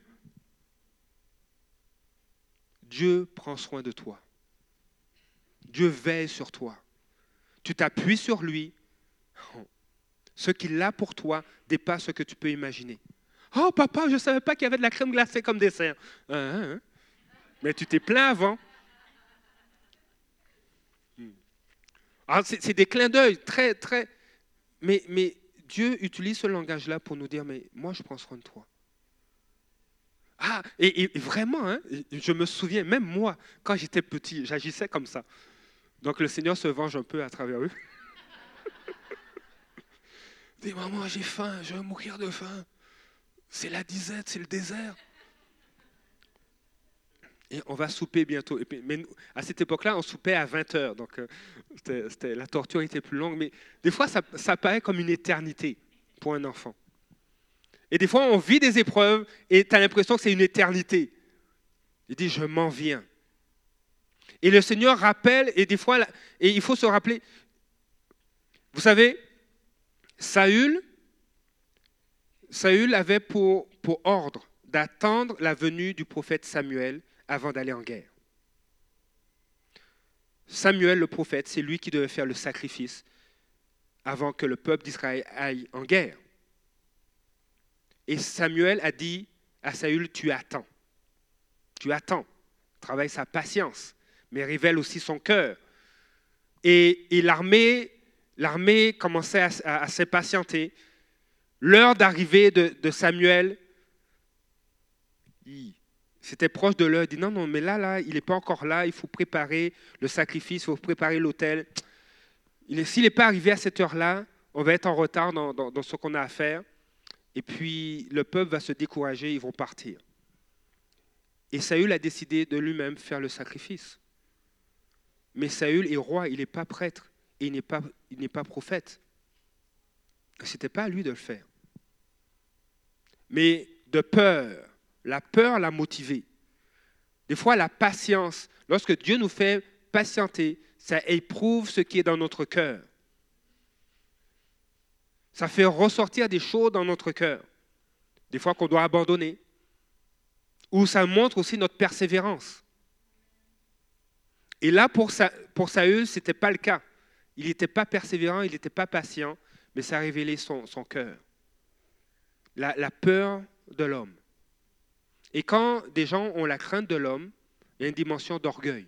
Dieu prend soin de toi. Dieu veille sur toi. Tu t'appuies sur lui. Ce qu'il a pour toi dépasse ce que tu peux imaginer. Oh, papa, je ne savais pas qu'il y avait de la crème glacée comme dessert. Hein, hein, hein. Mais tu t'es plein avant. Hmm. Ah, c'est des clins d'œil très, très. Mais, Dieu utilise ce langage-là pour nous dire Mais moi, je prends soin de toi. Ah, et, vraiment, je me souviens, même moi, quand j'étais petit, j'agissais comme ça. Donc le Seigneur se venge un peu à travers eux. *laughs* Dis, maman, j'ai faim, je vais mourir de faim. C'est la disette, c'est le désert. Et on va souper bientôt. mais à cette époque-là, on soupait à 20 heures. Donc, euh, la torture était plus longue. Mais des fois, ça, paraît comme une éternité pour un enfant. Et des fois, on vit des épreuves et tu as l'impression que c'est une éternité. Il dit, je m'en viens. Et le Seigneur rappelle, et des fois, et il faut se rappeler, vous savez, Saül, Saül avait pour, pour ordre d'attendre la venue du prophète Samuel avant d'aller en guerre. Samuel, le prophète, c'est lui qui devait faire le sacrifice avant que le peuple d'Israël aille en guerre. Et Samuel a dit à Saül, tu attends. Tu attends. Travaille sa patience, mais révèle aussi son cœur. Et, l'armée, l'armée commençait à, s'impatienter. L'heure d'arrivée de, Samuel, c'était proche de l'heure. Il dit non, non, mais là, là, il n'est pas encore là. Il faut préparer le sacrifice, il faut préparer l'autel. S'il n'est pas arrivé à cette heure-là, on va être en retard dans ce qu'on a à faire. Et puis le peuple va se décourager, ils vont partir. Et Saül a décidé de lui-même faire le sacrifice. Mais Saül est roi, il n'est pas prêtre et il n'est pas, pas prophète. Ce n'était pas à lui de le faire. Mais de peur, la peur l'a motivé. Des fois, la patience, lorsque Dieu nous fait patienter, ça éprouve ce qui est dans notre cœur. Ça fait ressortir des choses dans notre cœur, des fois qu'on doit abandonner, ou ça montre aussi notre persévérance. Et là, pour, pour Saül, ce n'était pas le cas. Il n'était pas persévérant, il n'était pas patient, mais ça a révélé son, cœur. La peur de l'homme. Et quand des gens ont la crainte de l'homme, il y a une dimension d'orgueil.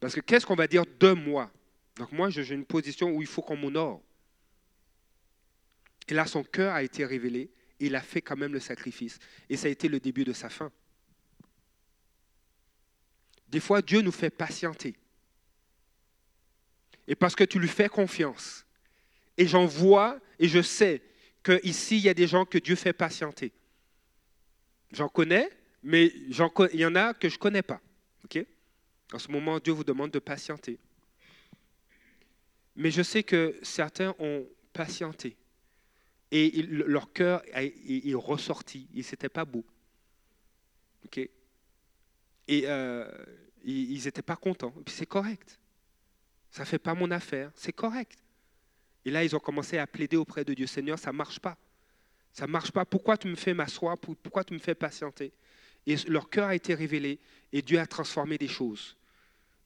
Parce que qu'est-ce qu'on va dire de moi? Donc moi, j'ai une position où il faut qu'on m'honore. Et là, son cœur a été révélé et il a fait quand même le sacrifice. Et ça a été le début de sa fin. Des fois, Dieu nous fait patienter. Et parce que tu lui fais confiance. Et j'en vois et je sais qu'ici, il y a des gens que Dieu fait patienter. J'en connais, mais il y en a que je ne connais pas. en ce moment, Dieu vous demande de patienter. Mais je sais que certains ont patienté et leur cœur est, ressorti. Et c'était pas beau. Ok? Et euh, ils n'étaient pas contents. C'est correct. Ça ne fait pas mon affaire. C'est correct. Et là, ils ont commencé à plaider auprès de Dieu. Seigneur, ça ne marche pas. Ça ne marche pas. Pourquoi tu me fais m'asseoir? Pourquoi tu me fais patienter? Et leur cœur a été révélé et Dieu a transformé des choses.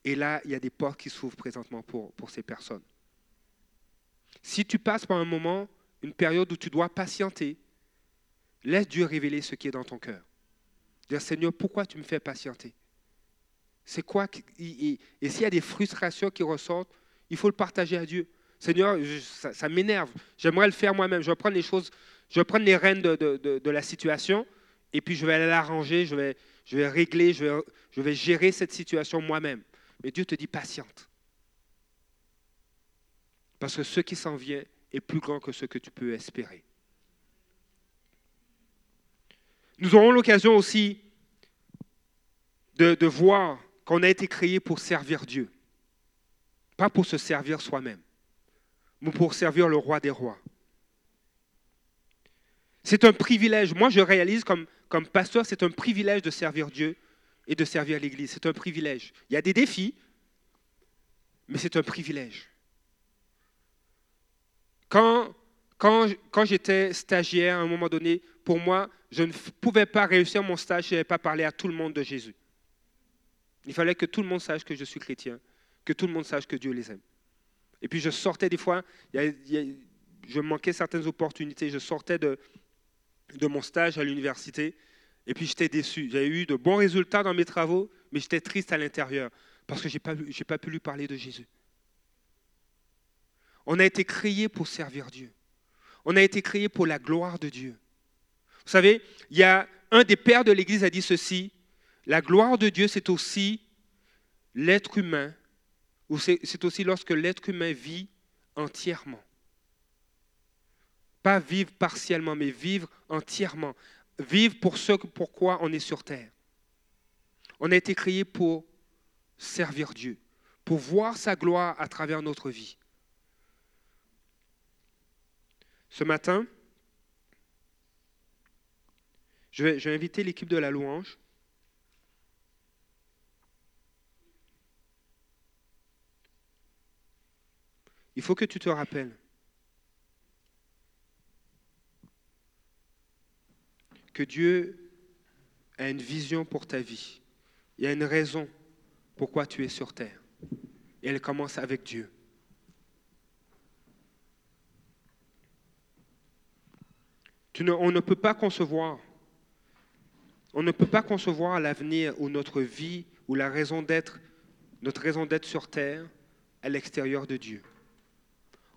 Et là, il y a des portes qui s'ouvrent présentement pour, pour ces personnes. Si tu passes par un moment, une période où tu dois patienter, laisse Dieu révéler ce qui est dans ton cœur. Dire, Seigneur, pourquoi tu me fais patienter? C'est quoi Et s'il y a des frustrations qui ressortent, il faut le partager à Dieu. Seigneur, ça, m'énerve. J'aimerais le faire moi-même. Je vais prendre les choses, je vais prendre les rênes de, la situation et puis je vais l'arranger, je vais, régler, je vais, je vais gérer cette situation moi-même. Mais Dieu te dit patiente. Parce que ce qui s'en vient est plus grand que ce que tu peux espérer. Nous aurons l'occasion aussi de, voir qu'on a été créé pour servir Dieu. Pas pour se servir soi-même, mais pour servir le roi des rois. C'est un privilège. Moi, je réalise comme, comme pasteur, c'est un privilège de servir Dieu et de servir l'Église. C'est un privilège. Il y a des défis, mais c'est un privilège. Quand, quand, j'étais stagiaire, à un moment donné, pour moi, je ne pouvais pas réussir mon stage si je n'avais pas parlé à tout le monde de Jésus. Il fallait que tout le monde sache que je suis chrétien, que tout le monde sache que Dieu les aime. Et puis je sortais des fois, je manquais certaines opportunités, je sortais de, de mon stage à l'université, et puis j'étais déçu. J'avais eu de bons résultats dans mes travaux, mais j'étais triste à l'intérieur, parce que je n'ai pas, pu lui parler de Jésus. On a été créé pour servir Dieu. On a été créé pour la gloire de Dieu. Vous savez, il y a un des pères de l'Église a dit ceci, la gloire de Dieu, c'est aussi l'être humain, ou c'est aussi lorsque l'être humain vit entièrement. Pas vivre partiellement, mais vivre entièrement. vivre pour ce pourquoi on est sur terre. On a été créé pour servir Dieu, pour voir sa gloire à travers notre vie. Ce matin, je vais, je vais inviter l'équipe de la louange. Il faut que tu te rappelles que Dieu a une vision pour ta vie. Il y a une raison pourquoi tu es sur terre. Et elle commence avec Dieu. On ne peut pas concevoir, on ne peut pas concevoir l'avenir ou notre vie ou la raison d'être, notre raison d'être sur terre à l'extérieur de Dieu.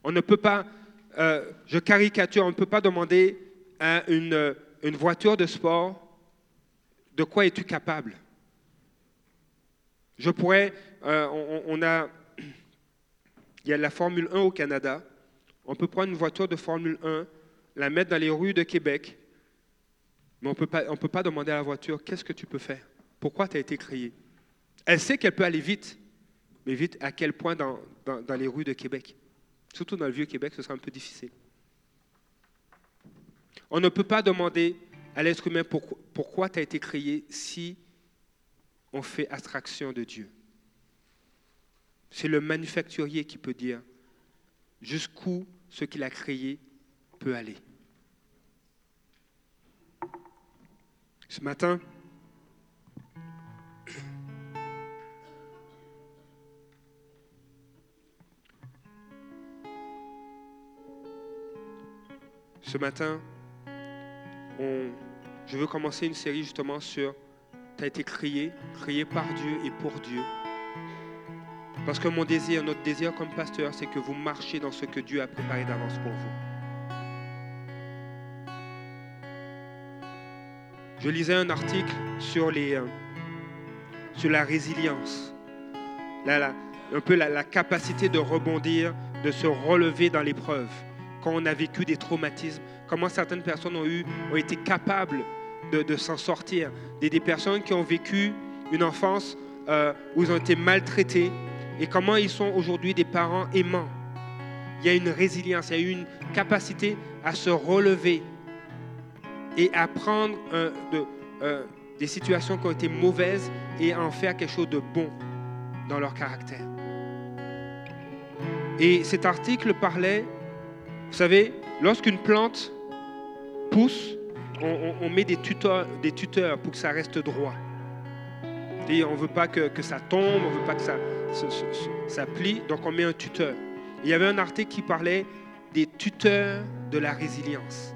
On ne peut pas, euh, je caricature, on ne peut pas demander à une, une voiture de sport de quoi es-tu capable? Je pourrais, euh, on, a, il y a la Formule 1 au Canada. On peut prendre une voiture de Formule 1, la mettre dans les rues de Québec, mais on ne peut pas demander à la voiture qu'est-ce que tu peux faire, pourquoi tu as été créé? Elle sait qu'elle peut aller vite, mais vite à quel point dans les rues de Québec? Surtout dans le vieux Québec, ce sera un peu difficile. On ne peut pas demander à l'être humain pourquoi, tu as été créé si on fait abstraction de Dieu. C'est le manufacturier qui peut dire jusqu'où ce qu'il a créé peut aller. Ce matin, ce matin, je veux commencer une série justement sur tu as été créé, créé par Dieu et pour Dieu. Parce que mon désir, notre désir comme pasteur, c'est que vous marchiez dans ce que Dieu a préparé d'avance pour vous. Je lisais un article sur, euh, la résilience, un peu la capacité de rebondir, de se relever dans l'épreuve, quand on a vécu des traumatismes, comment certaines personnes ont, eu, ont été capables de, s'en sortir, des, personnes qui ont vécu une enfance euh, où ils ont été maltraités, et comment ils sont aujourd'hui des parents aimants. Il y a une résilience, il y a une capacité à se relever et à prendre euh, euh, des situations qui ont été mauvaises et à en faire quelque chose de bon dans leur caractère. Et cet article parlait, vous savez, lorsqu'une plante pousse, on, met des tuteurs, pour que ça reste droit. Et on ne veut pas que, que ça tombe, on ne veut pas que ça, ça plie, donc on met un tuteur. Il y avait un article qui parlait des tuteurs de la résilience.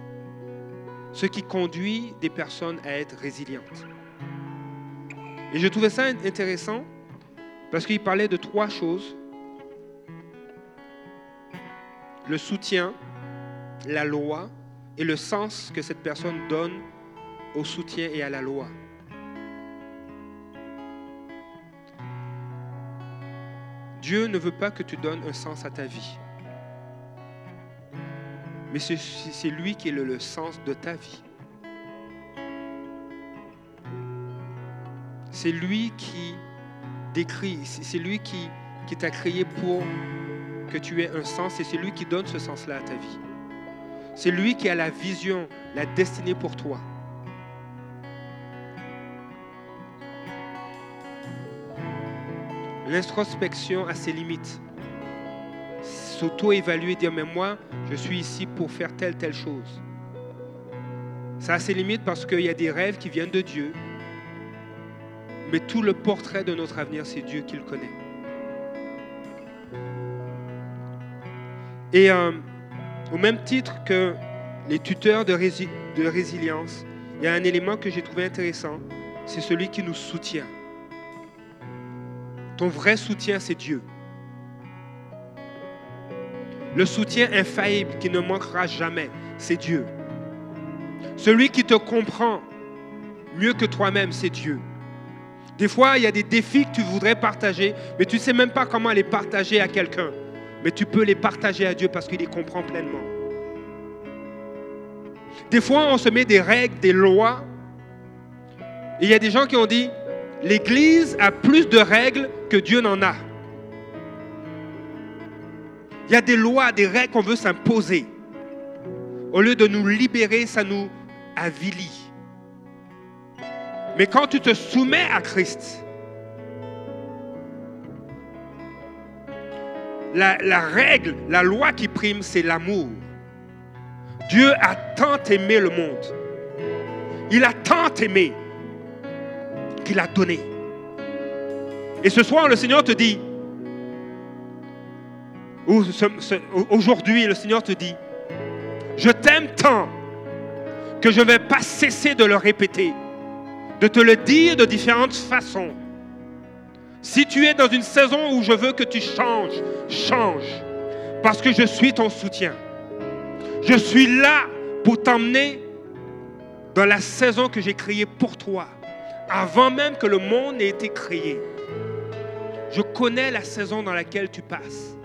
Ce qui conduit des personnes à être résilientes. Et je trouvais ça intéressant parce qu'il parlait de trois choses. Le soutien, la loi et le sens que cette personne donne au soutien et à la loi. Dieu ne veut pas que tu donnes un sens à ta vie. Mais c'est- lui qui est le, sens de ta vie. C'est lui qui décrit, c'est c'est lui qui, qui t'a créé pour que tu aies un sens et c'est lui qui donne ce sens-là à ta vie. C'est lui qui a la vision, la destinée pour toi. L'introspection a ses limites. S'auto-évaluer, dire, mais moi, je suis ici pour faire telle, telle chose. Ça a ses limites parce qu'il y a des rêves qui viennent de Dieu. Mais tout le portrait de notre avenir, c'est Dieu qui le connaît. Et euh, au même titre que les tuteurs de, rési- de résilience, il y a un élément que j'ai trouvé intéressant, c'est celui qui nous soutient. Ton vrai soutien, c'est Dieu. Le soutien infaillible qui ne manquera jamais, c'est Dieu. Celui qui te comprend mieux que toi-même, c'est Dieu. Des fois, il y a des défis que tu voudrais partager, mais tu ne sais même pas comment les partager à quelqu'un. Mais tu peux les partager à Dieu parce qu'il les comprend pleinement. Des fois, on se met des règles, des lois. Il y a des gens qui ont dit, l'Église a plus de règles que Dieu n'en a. Il y a des lois, des règles qu'on veut s'imposer. Au lieu de nous libérer, ça nous avilit. Mais quand tu te soumets à Christ, la règle, la loi qui prime, c'est l'amour. Dieu a tant aimé le monde. Il a tant aimé qu'il a donné. Et ce soir, le Seigneur te dit, ou aujourd'hui, le Seigneur te dit, je t'aime tant que je ne vais pas cesser de le répéter, de te le dire de différentes façons. Si tu es dans une saison où je veux que tu changes, change, parce que je suis ton soutien. Je suis là pour t'emmener dans la saison que j'ai créée pour toi, avant même que le monde ait été créé. Je connais la saison dans laquelle tu passes.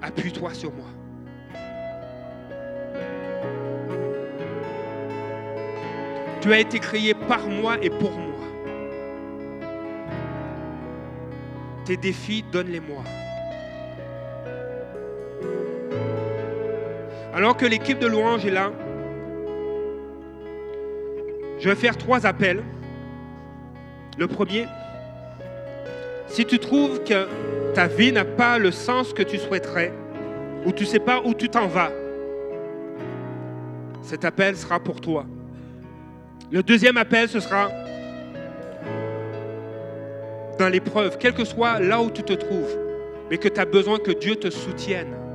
Appuie-toi sur moi. Tu as été créé par moi et pour moi. Tes défis, donne-les-moi. Alors que l'équipe de louange est là, je vais faire trois appels. Le premier, si tu trouves que ta vie n'a pas le sens que tu souhaiterais, ou tu ne sais pas où tu t'en vas, cet appel sera pour toi. Le deuxième appel, ce sera dans l'épreuve, quel que soit là où tu te trouves, mais que tu as besoin que Dieu te soutienne.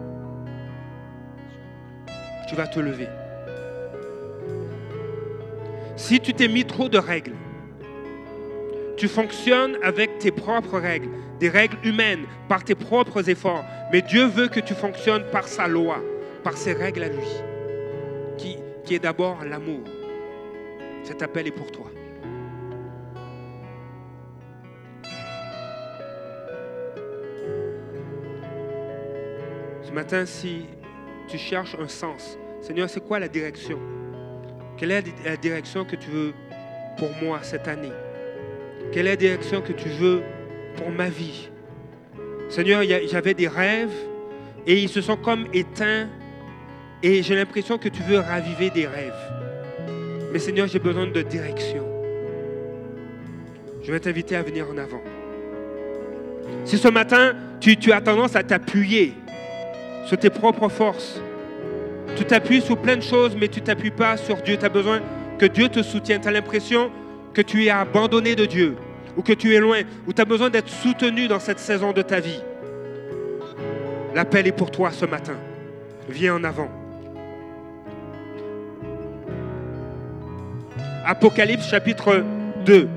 Tu te lever. Si tu t'es mis trop de règles, tu fonctionnes avec tes propres règles, des règles humaines, par tes propres efforts. Mais Dieu veut que tu fonctionnes par sa loi, par ses règles à lui, qui, qui est d'abord l'amour. Cet appel est pour toi. Ce matin, si tu cherches un sens, Seigneur, c'est quoi la direction? Quelle est la direction que tu veux pour moi cette année? Quelle est la direction que tu veux pour ma vie? Seigneur, j'avais des rêves et ils se sont comme éteints et j'ai l'impression que tu veux raviver des rêves. Mais Seigneur, j'ai besoin de direction. Je vais t'inviter à venir en avant. Si ce matin, tu, tu as tendance à t'appuyer sur tes propres forces, tu t'appuies sur plein de choses, mais tu t'appuies pas sur Dieu. Tu as besoin que Dieu te soutienne. Tu as l'impression que tu es abandonné de Dieu, ou que tu es loin, ou tu as besoin d'être soutenu dans cette saison de ta vie, l'appel est pour toi ce matin. Viens en avant. Apocalypse chapitre 2.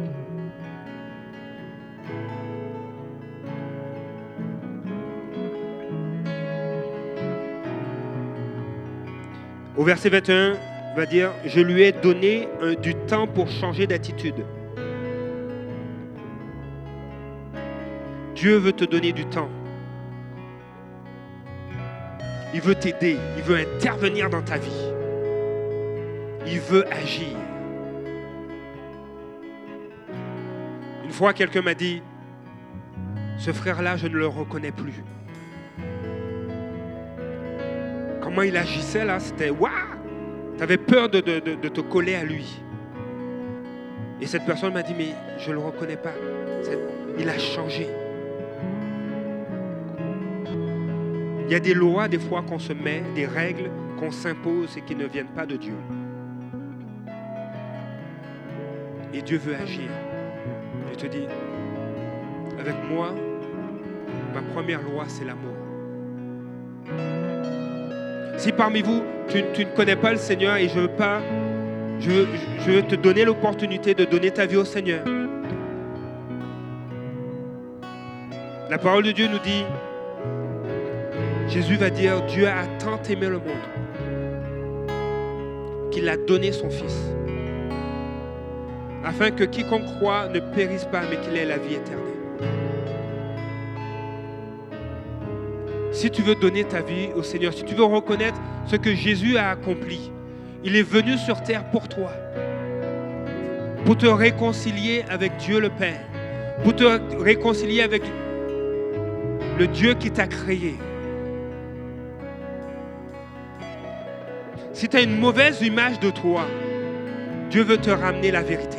Au verset 21, va dire, je lui ai donné du temps pour changer d'attitude. Dieu veut te donner du temps. Il veut t'aider, il veut intervenir dans ta vie. Il veut agir. Une fois, quelqu'un m'a dit, ce frère-là, je ne le reconnais plus. Il agissait là, c'était waouh tu avais peur de, te coller à lui. Et cette personne m'a dit, mais je ne le reconnais pas. Il a changé. Il y a des lois des fois qu'on se met, des règles qu'on s'impose et qui ne viennent pas de Dieu. Et Dieu veut agir. Je te dis, avec moi, ma première loi, c'est l'amour. Si parmi vous, tu, ne connais pas le Seigneur et je veux pas, je, veux te donner l'opportunité de donner ta vie au Seigneur. La parole de Dieu nous dit, Jésus va dire, Dieu a tant aimé le monde qu'il a donné son Fils, afin que quiconque croit ne périsse pas, mais qu'il ait la vie éternelle. Si tu veux donner ta vie au Seigneur, si tu veux reconnaître ce que Jésus a accompli, il est venu sur terre pour toi, pour te réconcilier avec Dieu le Père, pour te réconcilier avec le Dieu qui t'a créé. Si tu as une mauvaise image de toi, Dieu veut te ramener la vérité.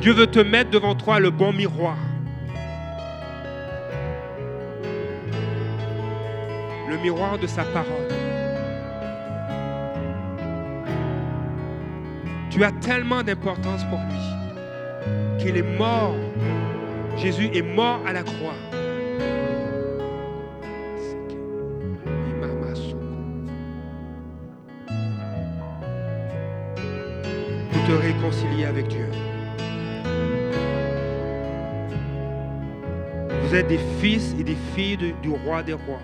Dieu veut te mettre devant toi le bon miroir. Le miroir de sa parole. Tu as tellement d'importance pour lui qu'il est mort. Jésus est mort à la croix. Pour te réconcilier avec Dieu. Vous êtes des fils et des filles du, du roi des rois.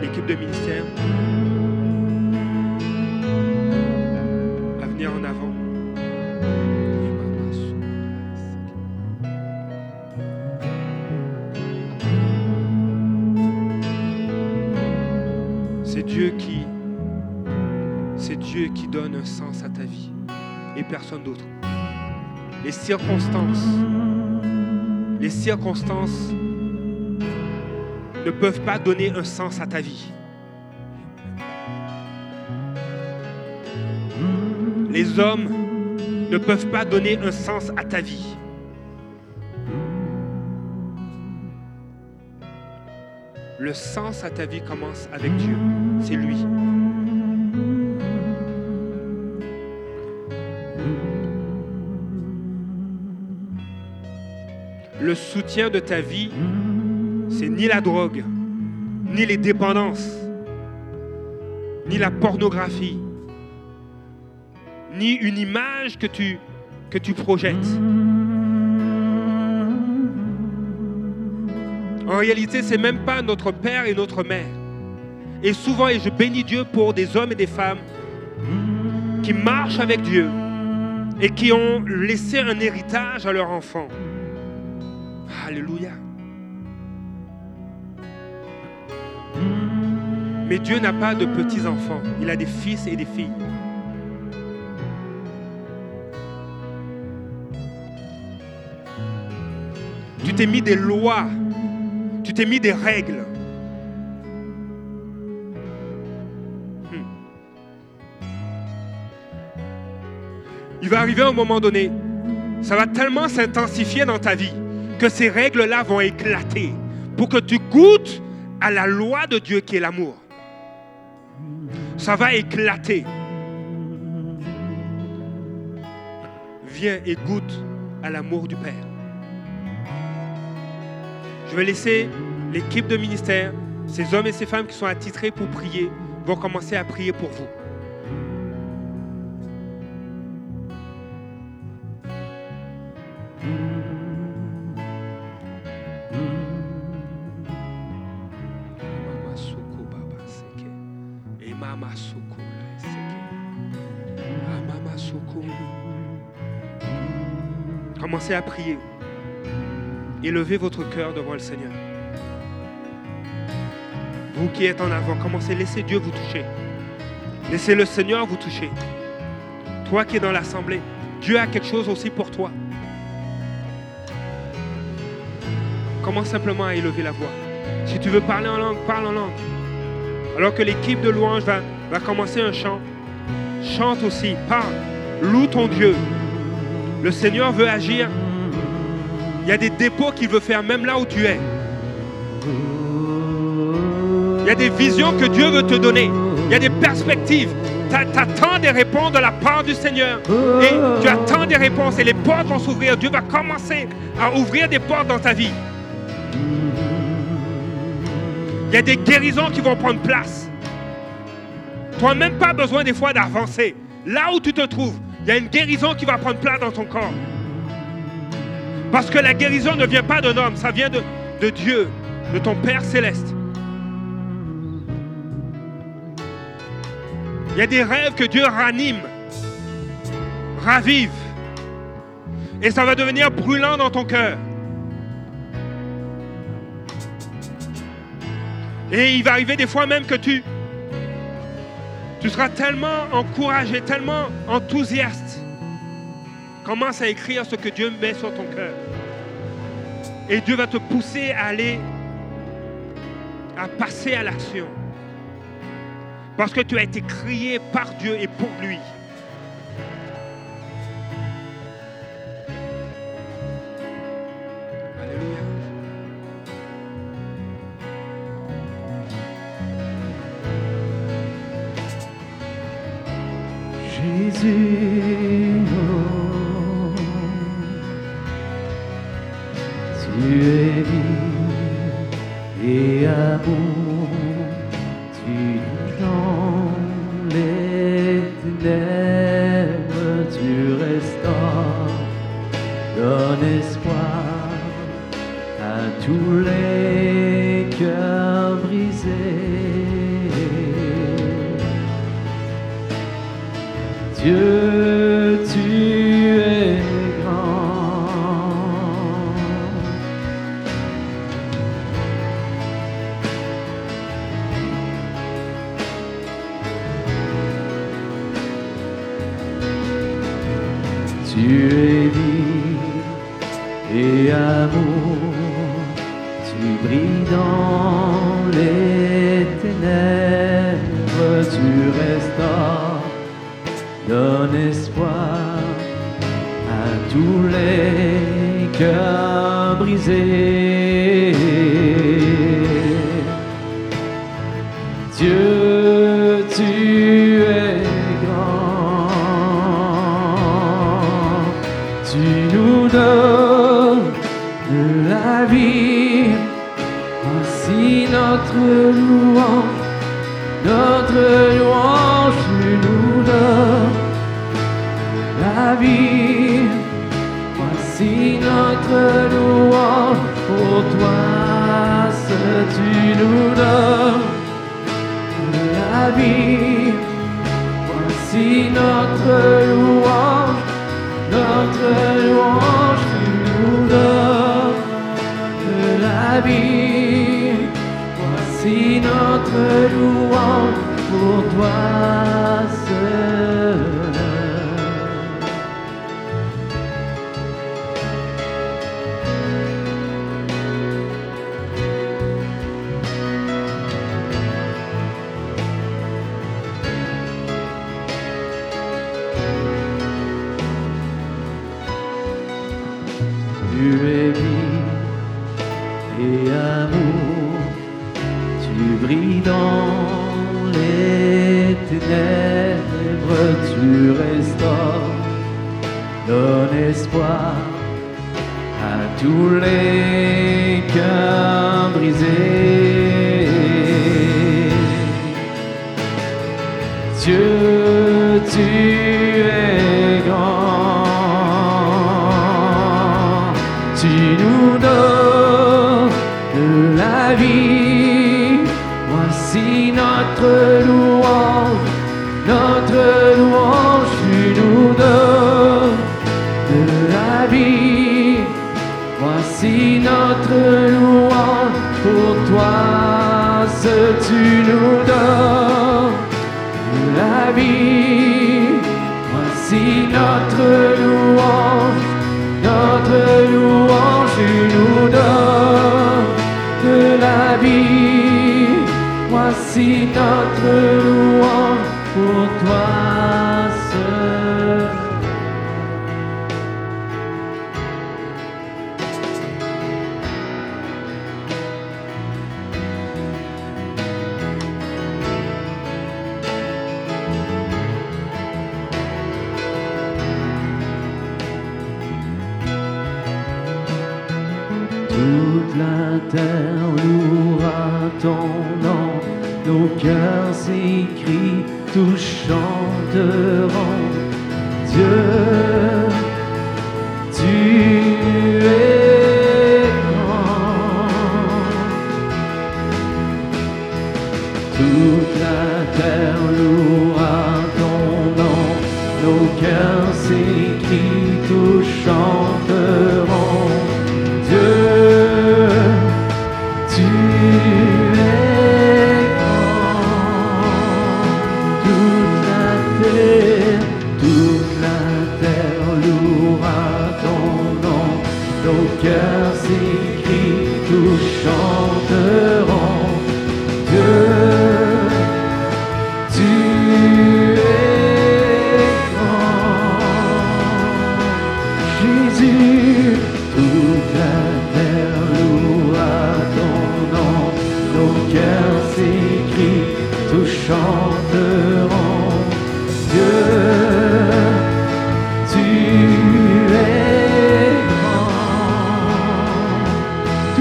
L'équipe de ministère à venir en avant. C'est Dieu qui c'est Dieu qui donne un sens à ta vie et personne d'autre. Les circonstances les circonstances ne peuvent pas donner un sens à ta vie. Les hommes ne peuvent pas donner un sens à ta vie. Le sens à ta vie commence avec Dieu. C'est lui. Le soutien de ta vie, ni la drogue, ni les dépendances, ni la pornographie, ni une image que tu, que projettes. En réalité, c'est même pas notre père et notre mère. Et souvent, et je bénis Dieu pour des hommes et des femmes qui marchent avec Dieu et qui ont laissé un héritage à leurs enfants. Alléluia. Mais Dieu n'a pas de petits-enfants, il a des fils et des filles. Tu t'es mis des lois, tu t'es mis des règles. Hmm. Il va arriver un moment donné, ça va tellement s'intensifier dans ta vie que ces règles-là vont éclater pour que tu goûtes à la loi de Dieu qui est l'amour. Ça va éclater. Viens et goûte à l'amour du Père. Je vais laisser l'équipe de ministère, ces hommes et ces femmes qui sont attitrés pour prier, vont commencer à prier pour vous. À prier. Élevez votre cœur devant le Seigneur. Vous qui êtes en avant, commencez, laissez Dieu vous toucher. Laissez le Seigneur vous toucher. Toi qui es dans l'assemblée, Dieu a quelque chose aussi pour toi. Commence simplement à élever la voix. Si tu veux parler en langue, parle en langue. Alors que l'équipe de louange va, va commencer un chant, chante aussi, parle, loue ton Dieu. Le Seigneur veut agir. Il y a des dépôts qu'il veut faire même là où tu es. Il y a des visions que Dieu veut te donner. Il y a des perspectives. Tu attends des réponses de la part du Seigneur. Et tu attends des réponses et les portes vont s'ouvrir. Dieu va commencer à ouvrir des portes dans ta vie. Il y a des guérisons qui vont prendre place. Tu n'as même pas besoin des fois d'avancer. Là où tu te trouves, il y a une guérison qui va prendre place dans ton corps. Parce que la guérison ne vient pas d'un homme, ça vient de, Dieu, de ton Père céleste. Il y a des rêves que Dieu ranime, ravive. Et ça va devenir brûlant dans ton cœur. Et il va arriver des fois même que tu, tu seras tellement encouragé, tellement enthousiaste. Commence à écrire ce que Dieu met sur ton cœur. Et Dieu va te pousser à aller, à passer à l'action. Parce que tu as été crié par Dieu et pour lui.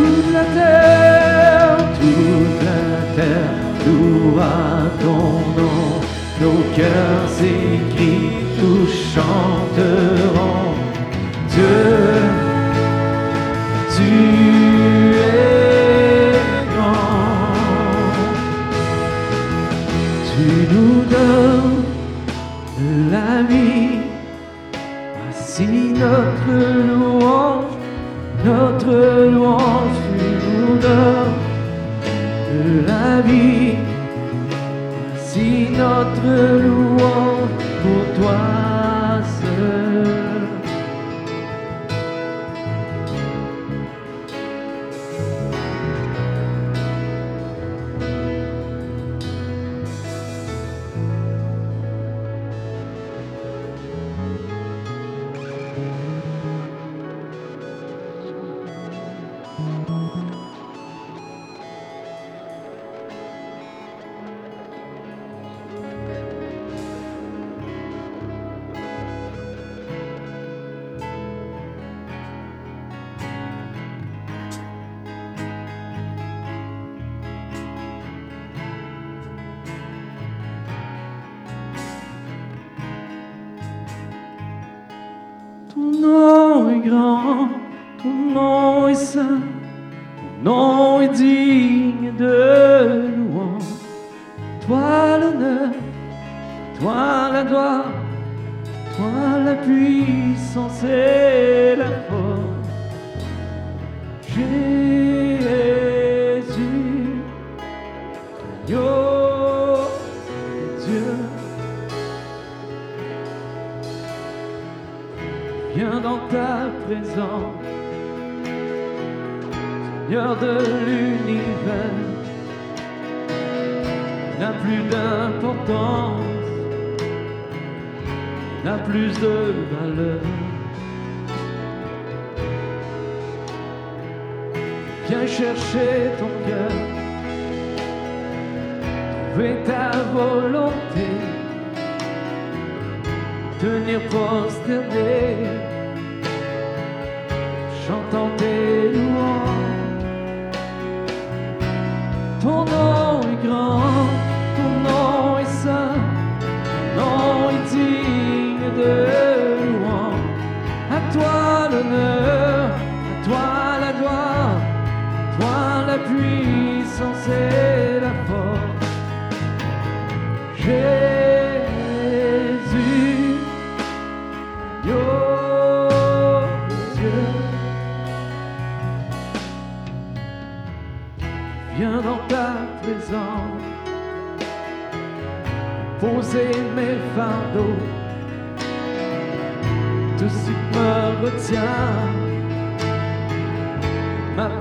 Toute la terre, toute la terre louera ton nom. Nos cœurs écrits nous chanterons. Dieu, tu es grand. Tu nous donnes la vie. Voici notre louange, notre louange la vie. Si notre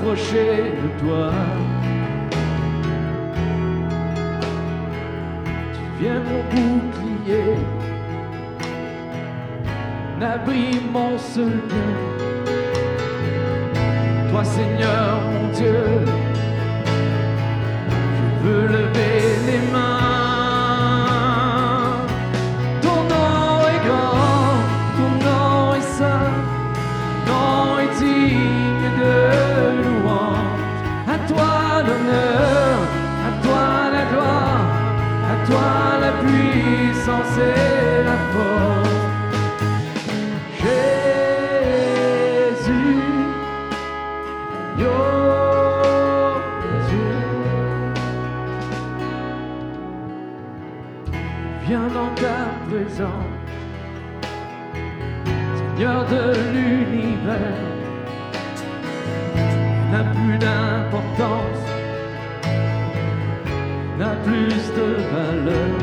de toi. Tu viens mon bouclier, n'abri mon seul. Toi Seigneur mon Dieu, je veux le valeur.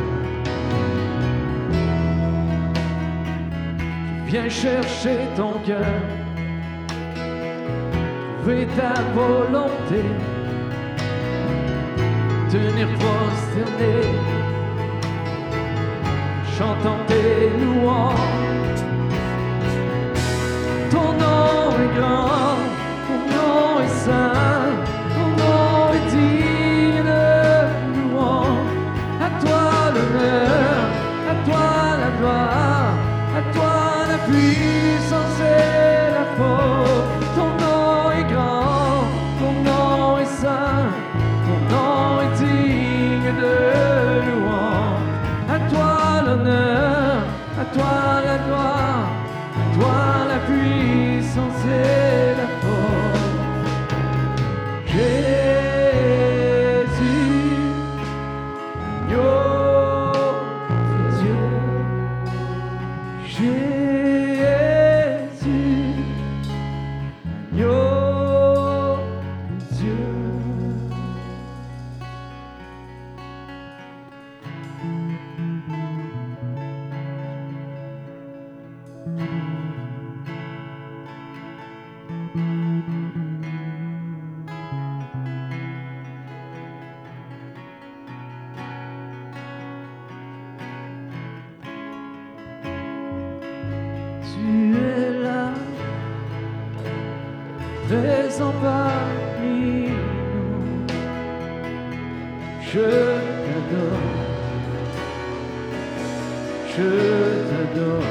Viens chercher ton cœur, trouver ta volonté, tenir prosterné, chantant tes louanges. Ton nom est grand, ton nom est saint. puissance et la faute. Ton nom est grand, ton nom est saint, ton nom est digne de louange. À toi l'honneur, à toi la gloire, à toi la puissance et présent parmi nous. Je t'adore, je t'adore.